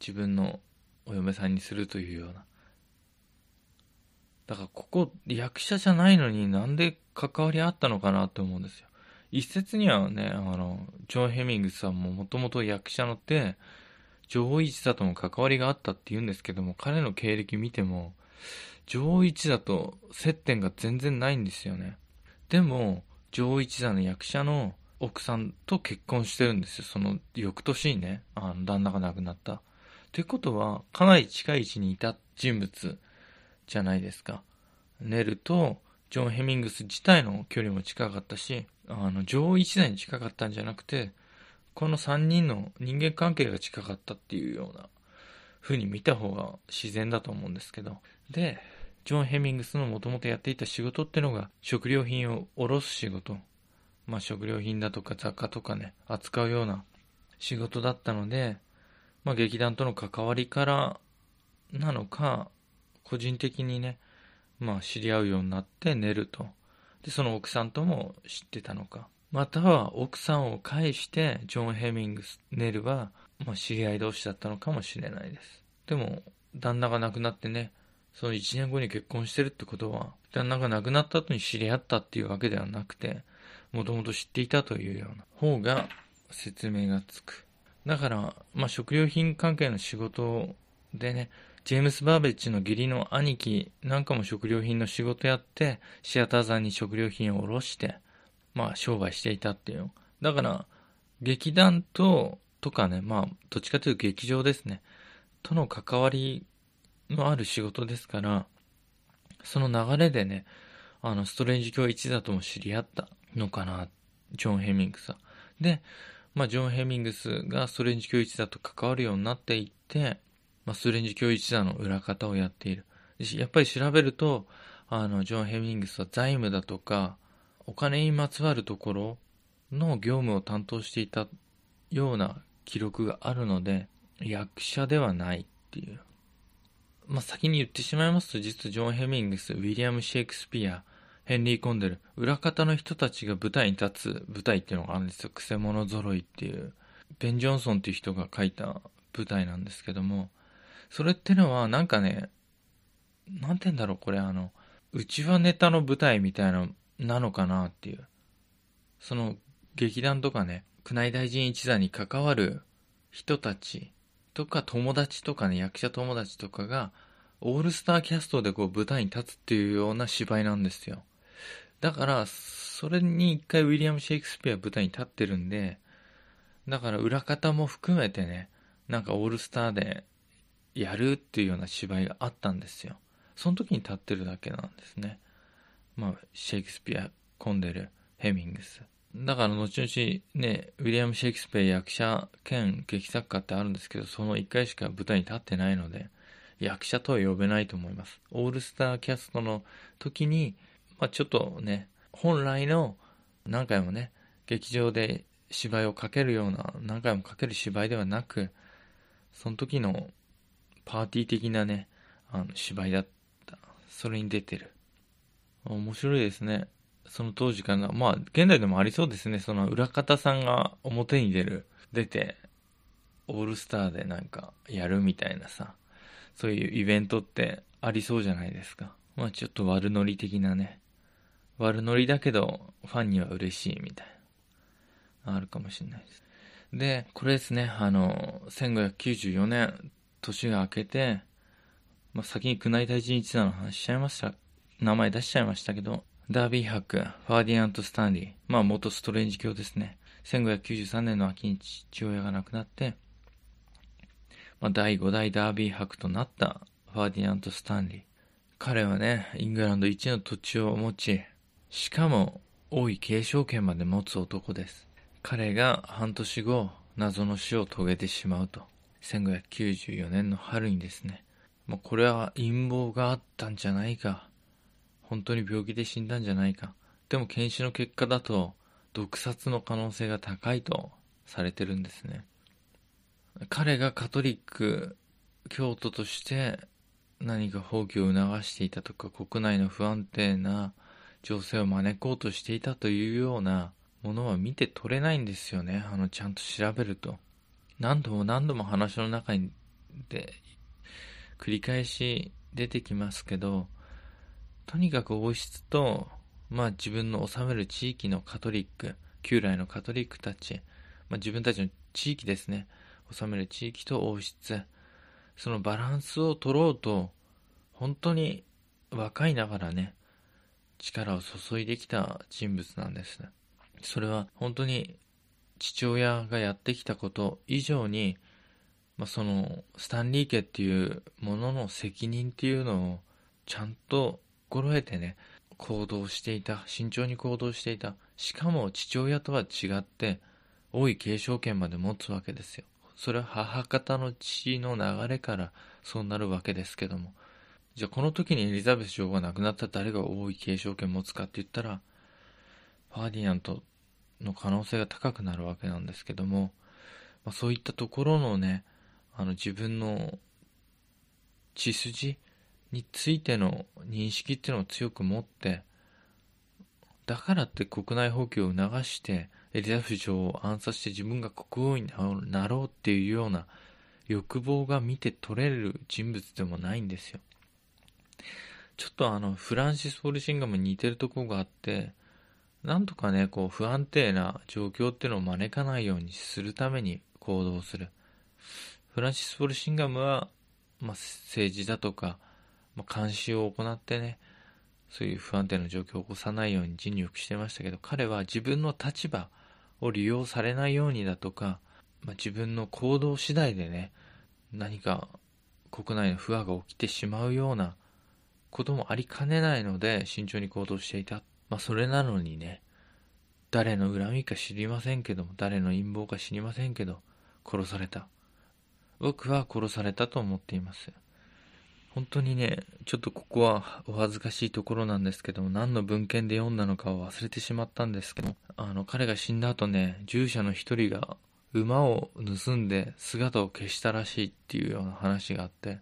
自分のお嫁さんにするというような。だからここ役者じゃないのになんで関わりあったのかなって思うんですよ。一説にはね、あの、ジョン・ヘミングスさんももともと役者のって、女王一座とも関わりがあったって言うんですけども、彼の経歴見ても、女王一座と接点が全然ないんですよね。でも、上一座の役者の奥さんと結婚してるんですよ。その翌年にね、あの旦那が亡くなった。ということは、かなり近い位置にいた人物じゃないですか。ネルとジョン・ヘミングス自体の距離も近かったし、あの、上一座に近かったんじゃなくて、この3人の人間関係が近かったっていうような風に見た方が自然だと思うんですけど。で、ジョン・ヘミングスのもともとやっていた仕事ってのが食料品を卸す仕事。まあ食料品だとか雑貨とかね、扱うような仕事だったので、まあ劇団との関わりからなのか、個人的にね、まあ知り合うようになって寝ると。で、その奥さんとも知ってたのか。または奥さんを介してジョン・ヘミングス、ネルは、まあ、知り合い同士だったのかもしれないです。でも、旦那が亡くなってね、その1年後に結婚してるってことは、旦那が亡くなった後に知り合ったっていうわけではなくて、もともと知っていたというような方が説明がつく。だから、まあ、食料品関係の仕事でね、ジェームス・バーベッジの義理の兄貴なんかも食料品の仕事やって、シアター山に食料品を卸して、まあ、商売していたっていう。だから、劇団と、とかね、まあ、どっちかというと劇場ですね、との関わりのある仕事ですから、その流れでね、あの、ストレンジ教一座とも知り合ったのかな、ジョン・ヘミングスは。で、まあ、ジョン・ヘミングスがストレンジ教一座と関わるようになっていって、まあ、ストレンジ教一座の裏方をやっている。やっぱり調べると、あの、ジョン・ヘミングスは財務だとか、お金にまつわるところの業務を担当していたような記録があるので、役者ではないっていう。まあ、先に言ってしまいますと、実はジョン・ヘミングス、ウィリアム・シェイクスピア、ヘンリー・コンデル、裏方の人たちが舞台に立つ舞台っていうのがあるんですよ。くせ者揃いっていう。ベン・ジョンソンっていう人が書いた舞台なんですけども、それってのはなんかね、なんて言うんだろう、これあの、うちはネタの舞台みたいな、なのかなっていう。その、劇団とかね、宮内大臣一座に関わる人たちとか友達とかね、役者友達とかが、オールスターキャストでこう舞台に立つっていうような芝居なんですよ。だから、それに一回ウィリアム・シェイクスピア舞台に立ってるんで、だから裏方も含めてね、なんかオールスターでやるっていうような芝居があったんですよ。その時に立ってるだけなんですね。まあ、シェイクスピア、コンデル、ヘミングス。だから後々ね、ウィリアム・シェイクスピア役者兼劇作家ってあるんですけど、その1回しか舞台に立ってないので、役者とは呼べないと思います。オールスターキャストの時に、まあちょっとね、本来の何回もね、劇場で芝居をかけるような、何回もかける芝居ではなく、その時のパーティー的なね、あの芝居だった。それに出てる。面白いですね。その当時から、まあ、現代でもありそうですね。その裏方さんが表に出る、出て、オールスターでなんかやるみたいなさ、そういうイベントってありそうじゃないですか。まあちょっと悪ノリ的なね。悪ノリだけど、ファンには嬉しいみたいな。あるかもしれないです。で、これですね、あの、1594年、年が明けて、まあ、先に宮内大臣一座の話しちゃいました。名前出しちゃいましたけど、ダービー博、ファーディアント・スタンリー、まあ元ストレンジ教ですね。1593年の秋に父親が亡くなって、まあ、第5代ダービー博となったファーディアント・スタンリー。彼はね、イングランド一の土地を持ち、しかも王位継承権まで持つ男です。彼が半年後、謎の死を遂げてしまうと。1594年の春にですね。まあ、これは陰謀があったんじゃないか。本当に病気で死んだんじゃないか。でも検視の結果だと、毒殺の可能性が高いとされてるんですね。彼がカトリック教徒として何か放棄を促していたとか、国内の不安定な情勢を招こうとしていたというようなものは見て取れないんですよね。あの、ちゃんと調べると。何度も何度も話の中にで繰り返し出てきますけど、とにかく王室と、まあ自分の治める地域のカトリック、旧来のカトリックたち、まあ自分たちの地域ですね、治める地域と王室、そのバランスを取ろうと、本当に若いながらね、力を注いできた人物なんです。それは本当に父親がやってきたこと以上に、まあ、そのスタンリー家っていうものの責任っていうのをちゃんと心得てね、行動していた、慎重に行動していた。しかも父親とは違って、王位継承権まで持つわけですよ。それは母方の血の流れからそうなるわけですけども。じゃあこの時にエリザベス女王が亡くなった誰が王位継承権持つかって言ったら、ファーディナントの可能性が高くなるわけなんですけども、まあ、そういったところのね、あの自分の血筋についての認識っていうのを強く持って、だからって国内放棄を促して、エリザベス女王を暗殺して自分が国王になろうっていうような欲望が見て取れる人物でもないんですよ。ちょっとあの、フランシス・フォルシンガムに似てるとこがあって、なんとかね、こう、不安定な状況っていうのを招かないようにするために行動する。フランシス・フォルシンガムは、まあ、政治だとか、まあ、監視を行ってね、そういう不安定な状況を起こさないように尽力してましたけど、彼は自分の立場を利用されないようにだとか、まあ、自分の行動次第でね、何か国内の不和が起きてしまうようなこともありかねないので慎重に行動していた。まあそれなのにね、誰の恨みか知りませんけども、誰の陰謀か知りませんけど、殺された。僕は殺されたと思っています。本当にね、ちょっとここはお恥ずかしいところなんですけども、何の文献で読んだのかを忘れてしまったんですけど、あの、彼が死んだ後ね、従者の一人が馬を盗んで姿を消したらしいっていうような話があって、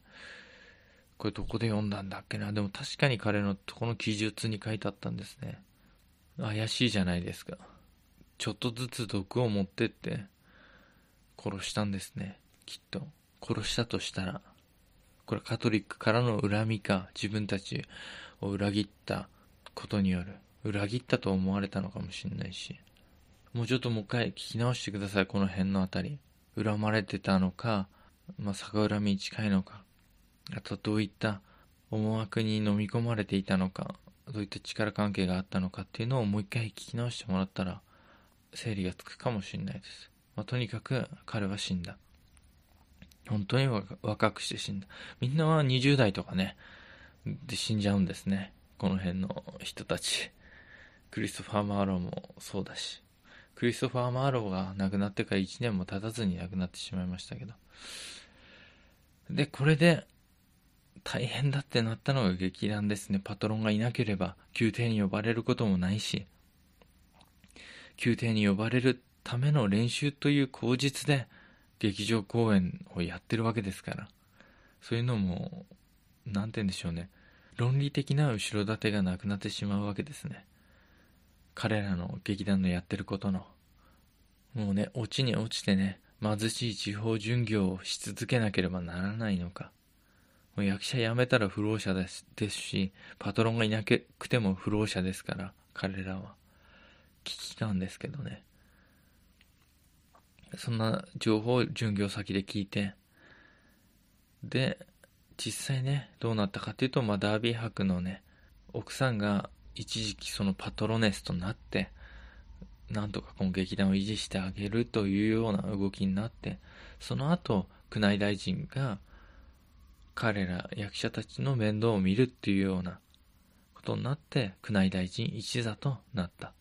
これどこで読んだんだっけな？でも確かに彼のこの記述に書いてあったんですね。怪しいじゃないですか。ちょっとずつ毒を持ってって殺したんですね。きっと。殺したとしたら。これカトリックからの恨みか、自分たちを裏切ったことによる。裏切ったと思われたのかもしれないし。もうちょっともう一回聞き直してください、この辺のあたり。恨まれてたのか、まあ、逆恨みに近いのか。あとどういった思惑に飲み込まれていたのか、どういった力関係があったのかっていうのをもう一回聞き直してもらったら、整理がつくかもしれないです。まあ、とにかく彼は死んだ。本当に若くして死んだ。みんなは20代とかね、で死んじゃうんですね。この辺の人たち。クリストファー・マーローもそうだし。クリストファー・マーローが亡くなってから1年も経たずに亡くなってしまいましたけど。で、これで、大変だってなったのが劇団ですね。パトロンがいなければ宮廷に呼ばれることもないし、宮廷に呼ばれるための練習という口実で劇場公演をやってるわけですから、そういうのも、なんて言うんでしょうね。論理的な後ろ盾がなくなってしまうわけですね。彼らの劇団のやってることの。もうね、落ちに落ちてね、貧しい地方巡業をし続けなければならないのか。もう役者辞めたら不老者ですですし、パトロンがいなくても不老者ですから、彼らは。危機感ですけどね。そんな情報を巡業先で聞いて、で、実際ね、どうなったかっていうと、まあ、ダービー博のね、奥さんが一時期そのパトロネスとなって、なんとかこの劇団を維持してあげるというような動きになって、その後、宮内大臣が彼ら役者たちの面倒を見るっていうようなことになって宮内大臣一座となった。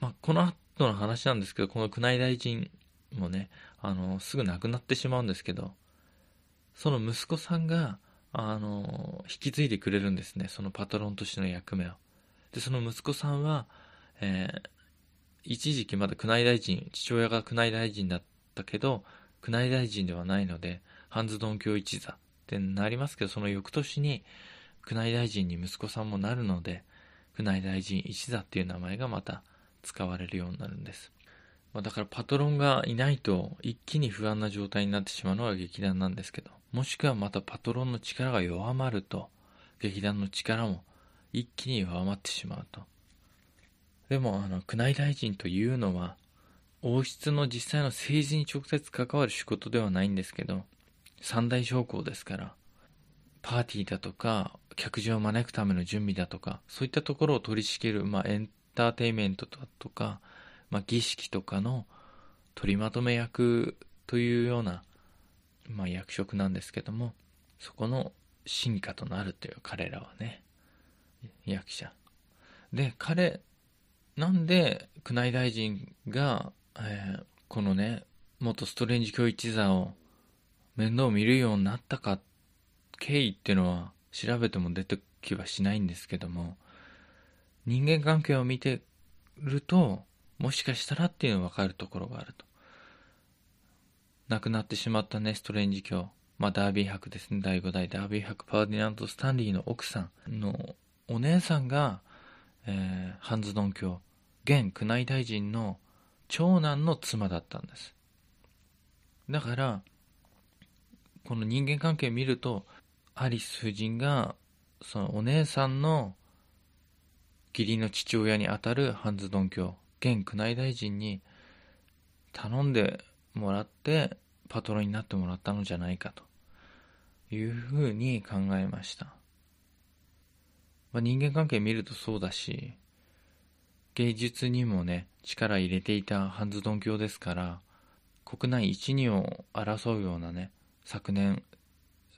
まあ、この後の話なんですけど、この宮内大臣もね、あの、すぐ亡くなってしまうんですけど、その息子さんが、あの、引き継いでくれるんですね、そのパトロンとしての役目を。で、その息子さんは、えー、一時期まだ宮内大臣、父親が宮内大臣だったけど、宮内大臣ではないので、半ズドン教一座ってなりますけど、その翌年に宮内大臣に息子さんもなるので、宮内大臣一座っていう名前がまた使われるようになるんです。まあ、だからパトロンがいないと一気に不安な状態になってしまうのが劇団なんですけど、もしくはまたパトロンの力が弱まると、劇団の力も一気に弱まってしまうと。でも、あの、宮内大臣というのは、王室の実際の政治に直接関わる仕事ではないんですけど、三大将校ですから、パーティーだとか、客人を招くための準備だとか、そういったところを取り仕切る、まあ、エンターテインメントだとか、まあ、儀式とかの取りまとめ役というような、まあ、役職なんですけども、そこの進化となるという彼らはね、役者。で、彼、なんで宮内大臣が、えー、このね、元ストレンジ教一座を面倒を見るようになったか、経緯っていうのは調べても出てきはしないんですけども、人間関係を見てると、もしかしたらっていうのがわかるところがあると。亡くなってしまったね、ストレンジ教。まあ、ダービー博ですね、第5代ダービー博パーディナント・スタンリーの奥さんのお姉さんが、えー、ハンズドン教、現宮内大臣の長男の妻だったんです。だからこの人間関係見るとアリス夫人がそのお姉さんの義理の父親にあたるハンズドン教現宮内大臣に頼んでもらってパトロンになってもらったのじゃないかというふうに考えました、まあ、人間関係見るとそうだし芸術にもね力入れていたハンズドン教ですから国内一二を争うようなね昨年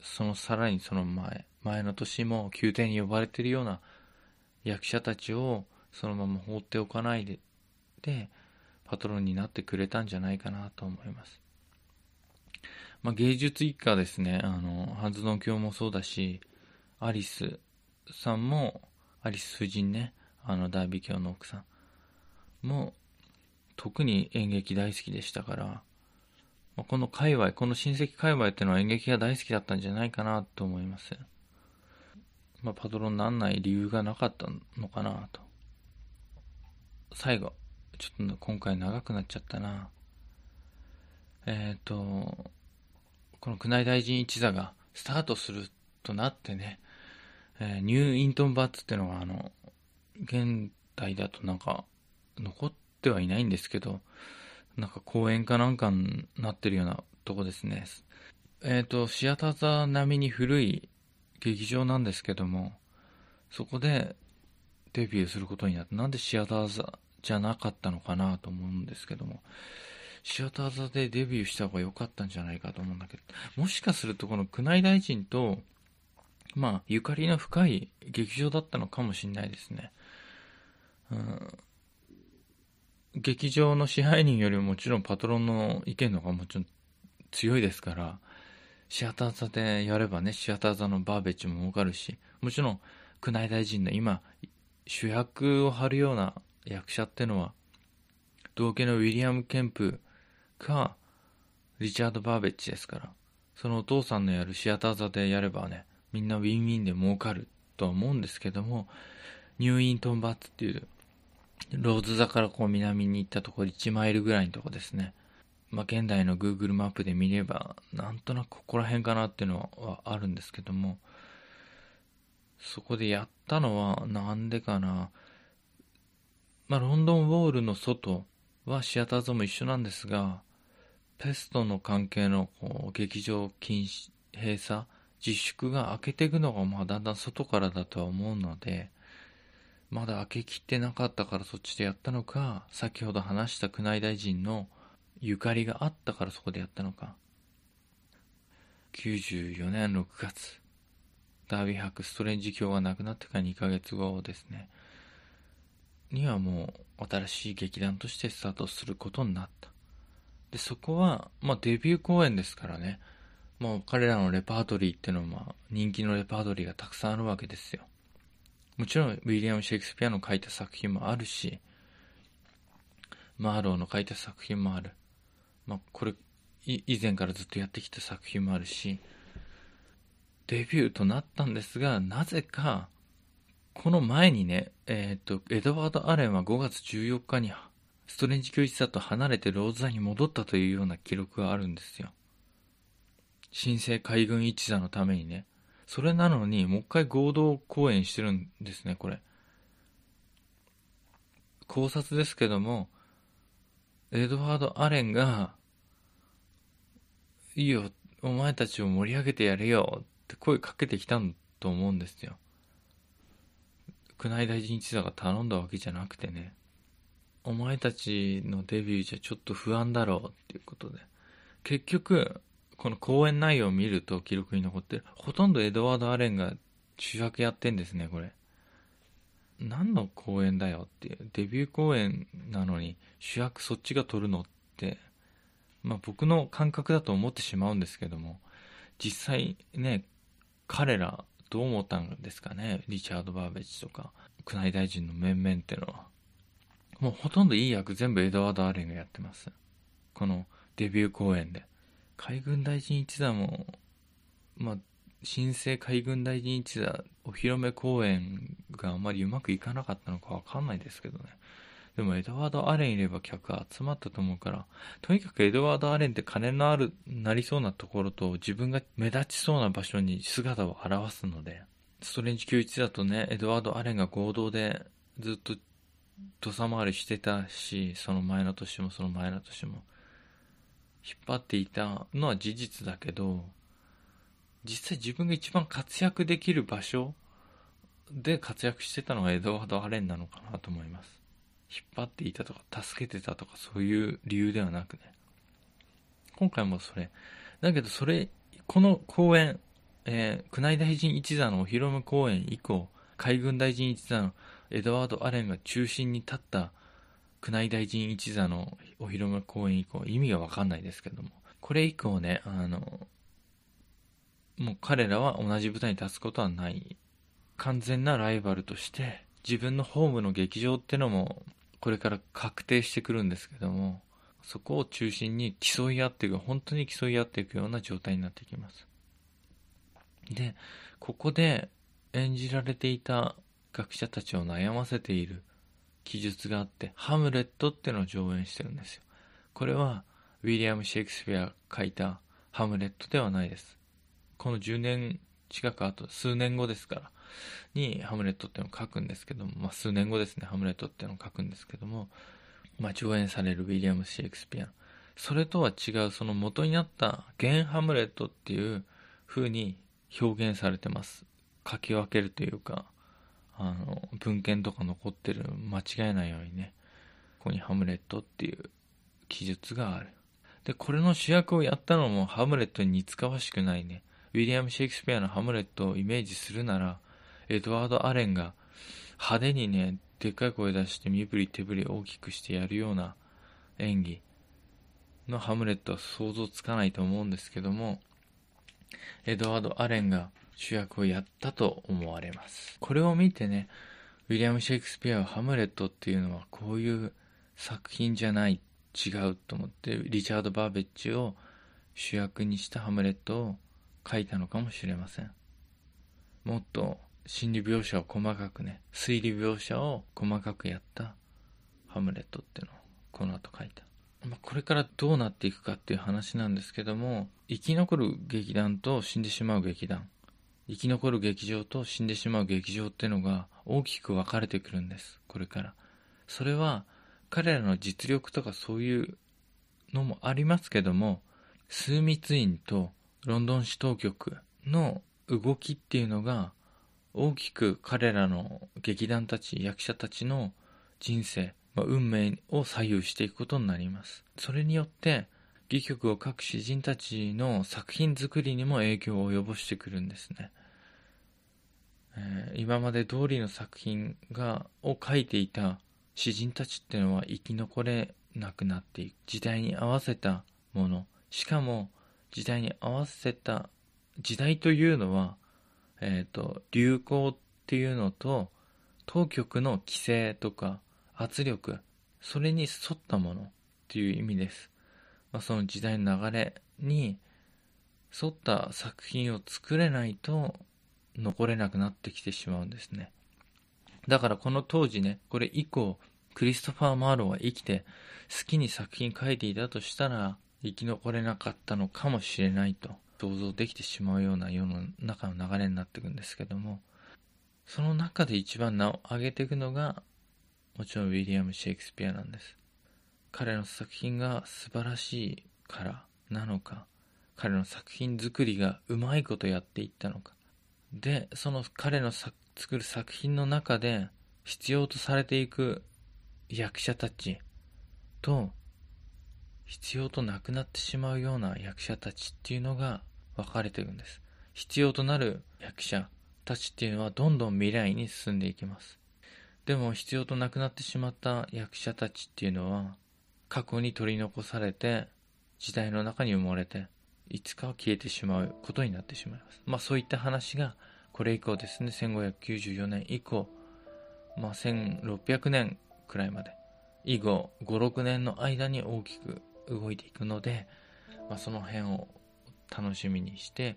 そのさらにその前前の年も宮廷に呼ばれてるような役者たちをそのまま放っておかないででパトロンになってくれたんじゃないかなと思います、まあ、芸術一家ですね。あのハンズドン教もそうだしアリスさんもアリス夫人ね。あのダービー教の奥さんも特に演劇大好きでしたからこの界隈、この親戚界隈っていうのは演劇が大好きだったんじゃないかなと思います。まあ、パトロンにならない理由がなかったのかなと。最後、ちょっと今回長くなっちゃったな。えっ、ー、と、この宮内大臣一座がスタートするとなってね、えー、ニューイントンバッツっていうのが、あの、現代だとなんか残ってはいないんですけど、なんか公園かなんかになってるようなとこですね。えっ、ー、と、シアター座並みに古い劇場なんですけども、そこでデビューすることになって、なんでシアター座じゃなかったのかなと思うんですけども、シアター座でデビューした方が良かったんじゃないかと思うんだけど、もしかするとこの宮内大臣と、まあ、ゆかりの深い劇場だったのかもしれないですね。うん、劇場の支配人よりももちろんパトロンの意見の方がもちろん強いですから、シアター座でやればね、シアター座のバーベッジも儲かるし、もちろん宮内大臣の今、主役を張るような役者ってのは、同家のウィリアム・ケンプか、リチャード・バーベッジですから、そのお父さんのやるシアター座でやればね、みんなウィンウィンで儲かるとは思うんですけども、ニューイントンバッツっていうローズ座からこう南に行ったところ1マイルぐらいのとこですね。まあ、現代の Google マップで見れば、なんとなくここら辺かなっていうのはあるんですけども、そこでやったのはなんでかな。まあ、ロンドンウォールの外はシアターゾーンも一緒なんですが、ペストの関係のこう劇場禁止、閉鎖、自粛が開けていくのがまあだんだん外からだとは思うので、まだ開けきってなかったからそっちでやったのか、先ほど話した宮内大臣のゆかりがあったからそこでやったのか。94年6月、ダービー博ストレンジ教が亡くなってから2ヶ月後ですね、にはもう新しい劇団としてスタートすることになった。で、そこは、まあデビュー公演ですからね、もう彼らのレパートリーってのは、人気のレパートリーがたくさんあるわけですよ。もちろんウィリアム・シェイクスピアの書いた作品もあるし、マーローの書いた作品もある。まあ、これ、以前からずっとやってきた作品もあるし、デビューとなったんですが、なぜか、この前にね、えっ、と、エドワード・アレンは5月14日にストレンジ教一座と離れてローズ座に戻ったというような記録があるんですよ。新生海軍一座のためにね。それなのに、もう一回合同公演してるんですね、これ。考察ですけども、エドワード・アレンが、いいよ、お前たちを盛り上げてやれよって声かけてきたんと思うんですよ。宮内大臣一座が頼んだわけじゃなくてね、お前たちのデビューじゃちょっと不安だろうっていうことで、結局、この講演内容を見ると記録に残ってる。ほとんどエドワード・アレンが主役やってんですね、これ。何の公演だよっていう。デビュー公演なのに主役そっちが取るのって、まあ僕の感覚だと思ってしまうんですけども、実際ね、彼らどう思ったんですかね、リチャード・バーベッジとか、宮内大臣の面々ってのは。もうほとんどいい役全部エドワード・アレンがやってます。このデビュー公演で。海軍大臣一座も、まあ、新生海軍大臣一座お披露目公演があまりうまくいかなかったのかわかんないですけどね。でもエドワード・アレンいれば客集まったと思うから、とにかくエドワード・アレンって金のある、なりそうなところと自分が目立ちそうな場所に姿を現すので、ストレンジ91だとね、エドワード・アレンが合同でずっと土佐回りしてたし、その前の年もその前の年も、引っ張っていたのは事実だけど、実際自分が一番活躍できる場所で活躍してたのがエドワード・アレンなのかなと思います。引っ張っていたとか、助けてたとか、そういう理由ではなくね。今回もそれ。だけど、それ、この公演、えー、宮内大臣一座のお披露目公演以降、海軍大臣一座のエドワード・アレンが中心に立った宮内大臣一座のお披露目公演以降、意味がわかんないですけども、これ以降ね、あの、もう彼らは同じ舞台に立つことはない。完全なライバルとして、自分のホームの劇場ってのもこれから確定してくるんですけども、そこを中心に競い合っていく、本当に競い合っていくような状態になっていきます。で、ここで演じられていた学者たちを悩ませている記述があって、ハムレットっていうのを上演してるんですよ。これは、ウィリアム・シェイクスピアが書いたハムレットではないです。この10年近く後、数年後ですから、にハムレットっていうのを書くんですけども、まあ、数年後ですね、ハムレットっていうのを書くんですけども、まあ、上演されるウィリアム・シェイクスピア。それとは違う、その元になった原ハムレットっていう風に表現されてます。書き分けるというか、あの、文献とか残ってる間違えないようにね、ここにハムレットっていう記述がある。で、これの主役をやったのもハムレットに似つかわしくないね。ウィリアム・シェイクスピアのハムレットをイメージするなら、エドワード・アレンが派手にね、でっかい声出して身振り手振り大きくしてやるような演技のハムレットは想像つかないと思うんですけども、エドワード・アレンが主役をやったと思われます。これを見てね、ウィリアム・シェイクスピアはハムレットっていうのはこういう作品じゃない、違うと思って、リチャード・バーベッジを主役にしたハムレットを書いたのかもしれません。もっと心理描写を細かくね、推理描写を細かくやったハムレットっていうのをこの後書いた。ま、これからどうなっていくかっていう話なんですけども、生き残る劇団と死んでしまう劇団、生き残る劇場と死んでしまう劇場ってのが大きく分かれてくるんです、これから。それは彼らの実力とかそういうのもありますけども、枢密院とロンドン市当局の動きっていうのが大きく彼らの劇団たち、役者たちの人生、まあ、運命を左右していくことになります。それによって、戯曲を書く詩人たちの作品作りにも影響を及ぼしてくるんですね。えー、今まで通りの作品がを書いていた詩人たちっていうのは生き残れなくなっていく。時代に合わせたもの。しかも時代に合わせた時代というのはえっ、ー、と、流行っていうのと、当局の規制とか圧力、それに沿ったものっていう意味です。まあ、その時代の流れに沿った作品を作れないと残れなくなってきてしまうんですね。だからこの当時ね、これ以降、クリストファー・マーローは生きて好きに作品書いていたとしたら生き残れなかったのかもしれないと。想像できてしまうような世の中の流れになっていくんですけども、その中で一番名を上げていくのが、もちろんウィリアム・シェイクスピアなんです。彼の作品が素晴らしいからなのか、彼の作品作りがうまいことやっていったのか。で、その彼の作る作品の中で必要とされていく役者たちと必要となくなってしまうような役者たちっていうのが分かれていくんです。必要となる役者たちっていうのはどんどん未来に進んでいきます。でも必要となくなってしまった役者たちっていうのは過去に取り残されて時代の中に埋もれていつかは消えてしまうことになってしまいます。まあそういった話がこれ以降ですね、1594年以降、まあ1600年くらいまで、以後5、6年の間に大きく動いていくので、まあ、その辺を楽しみにして、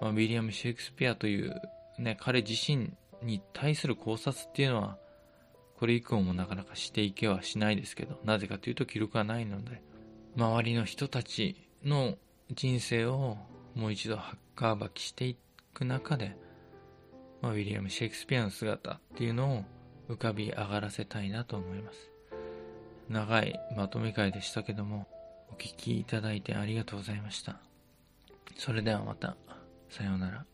まあ、ウィリアム・シェイクスピアという、ね、彼自身に対する考察っていうのはこれ以降もなかなかしていけはしないですけど、なぜかというと記録がないので、周りの人たちの人生をもう一度ハッカーばきしていく中で、まあ、ウィリアム・シェイクスピアの姿っていうのを浮かび上がらせたいなと思います。長いまとめ会でしたけども、お聞きいただいてありがとうございました。それではまた、さようなら。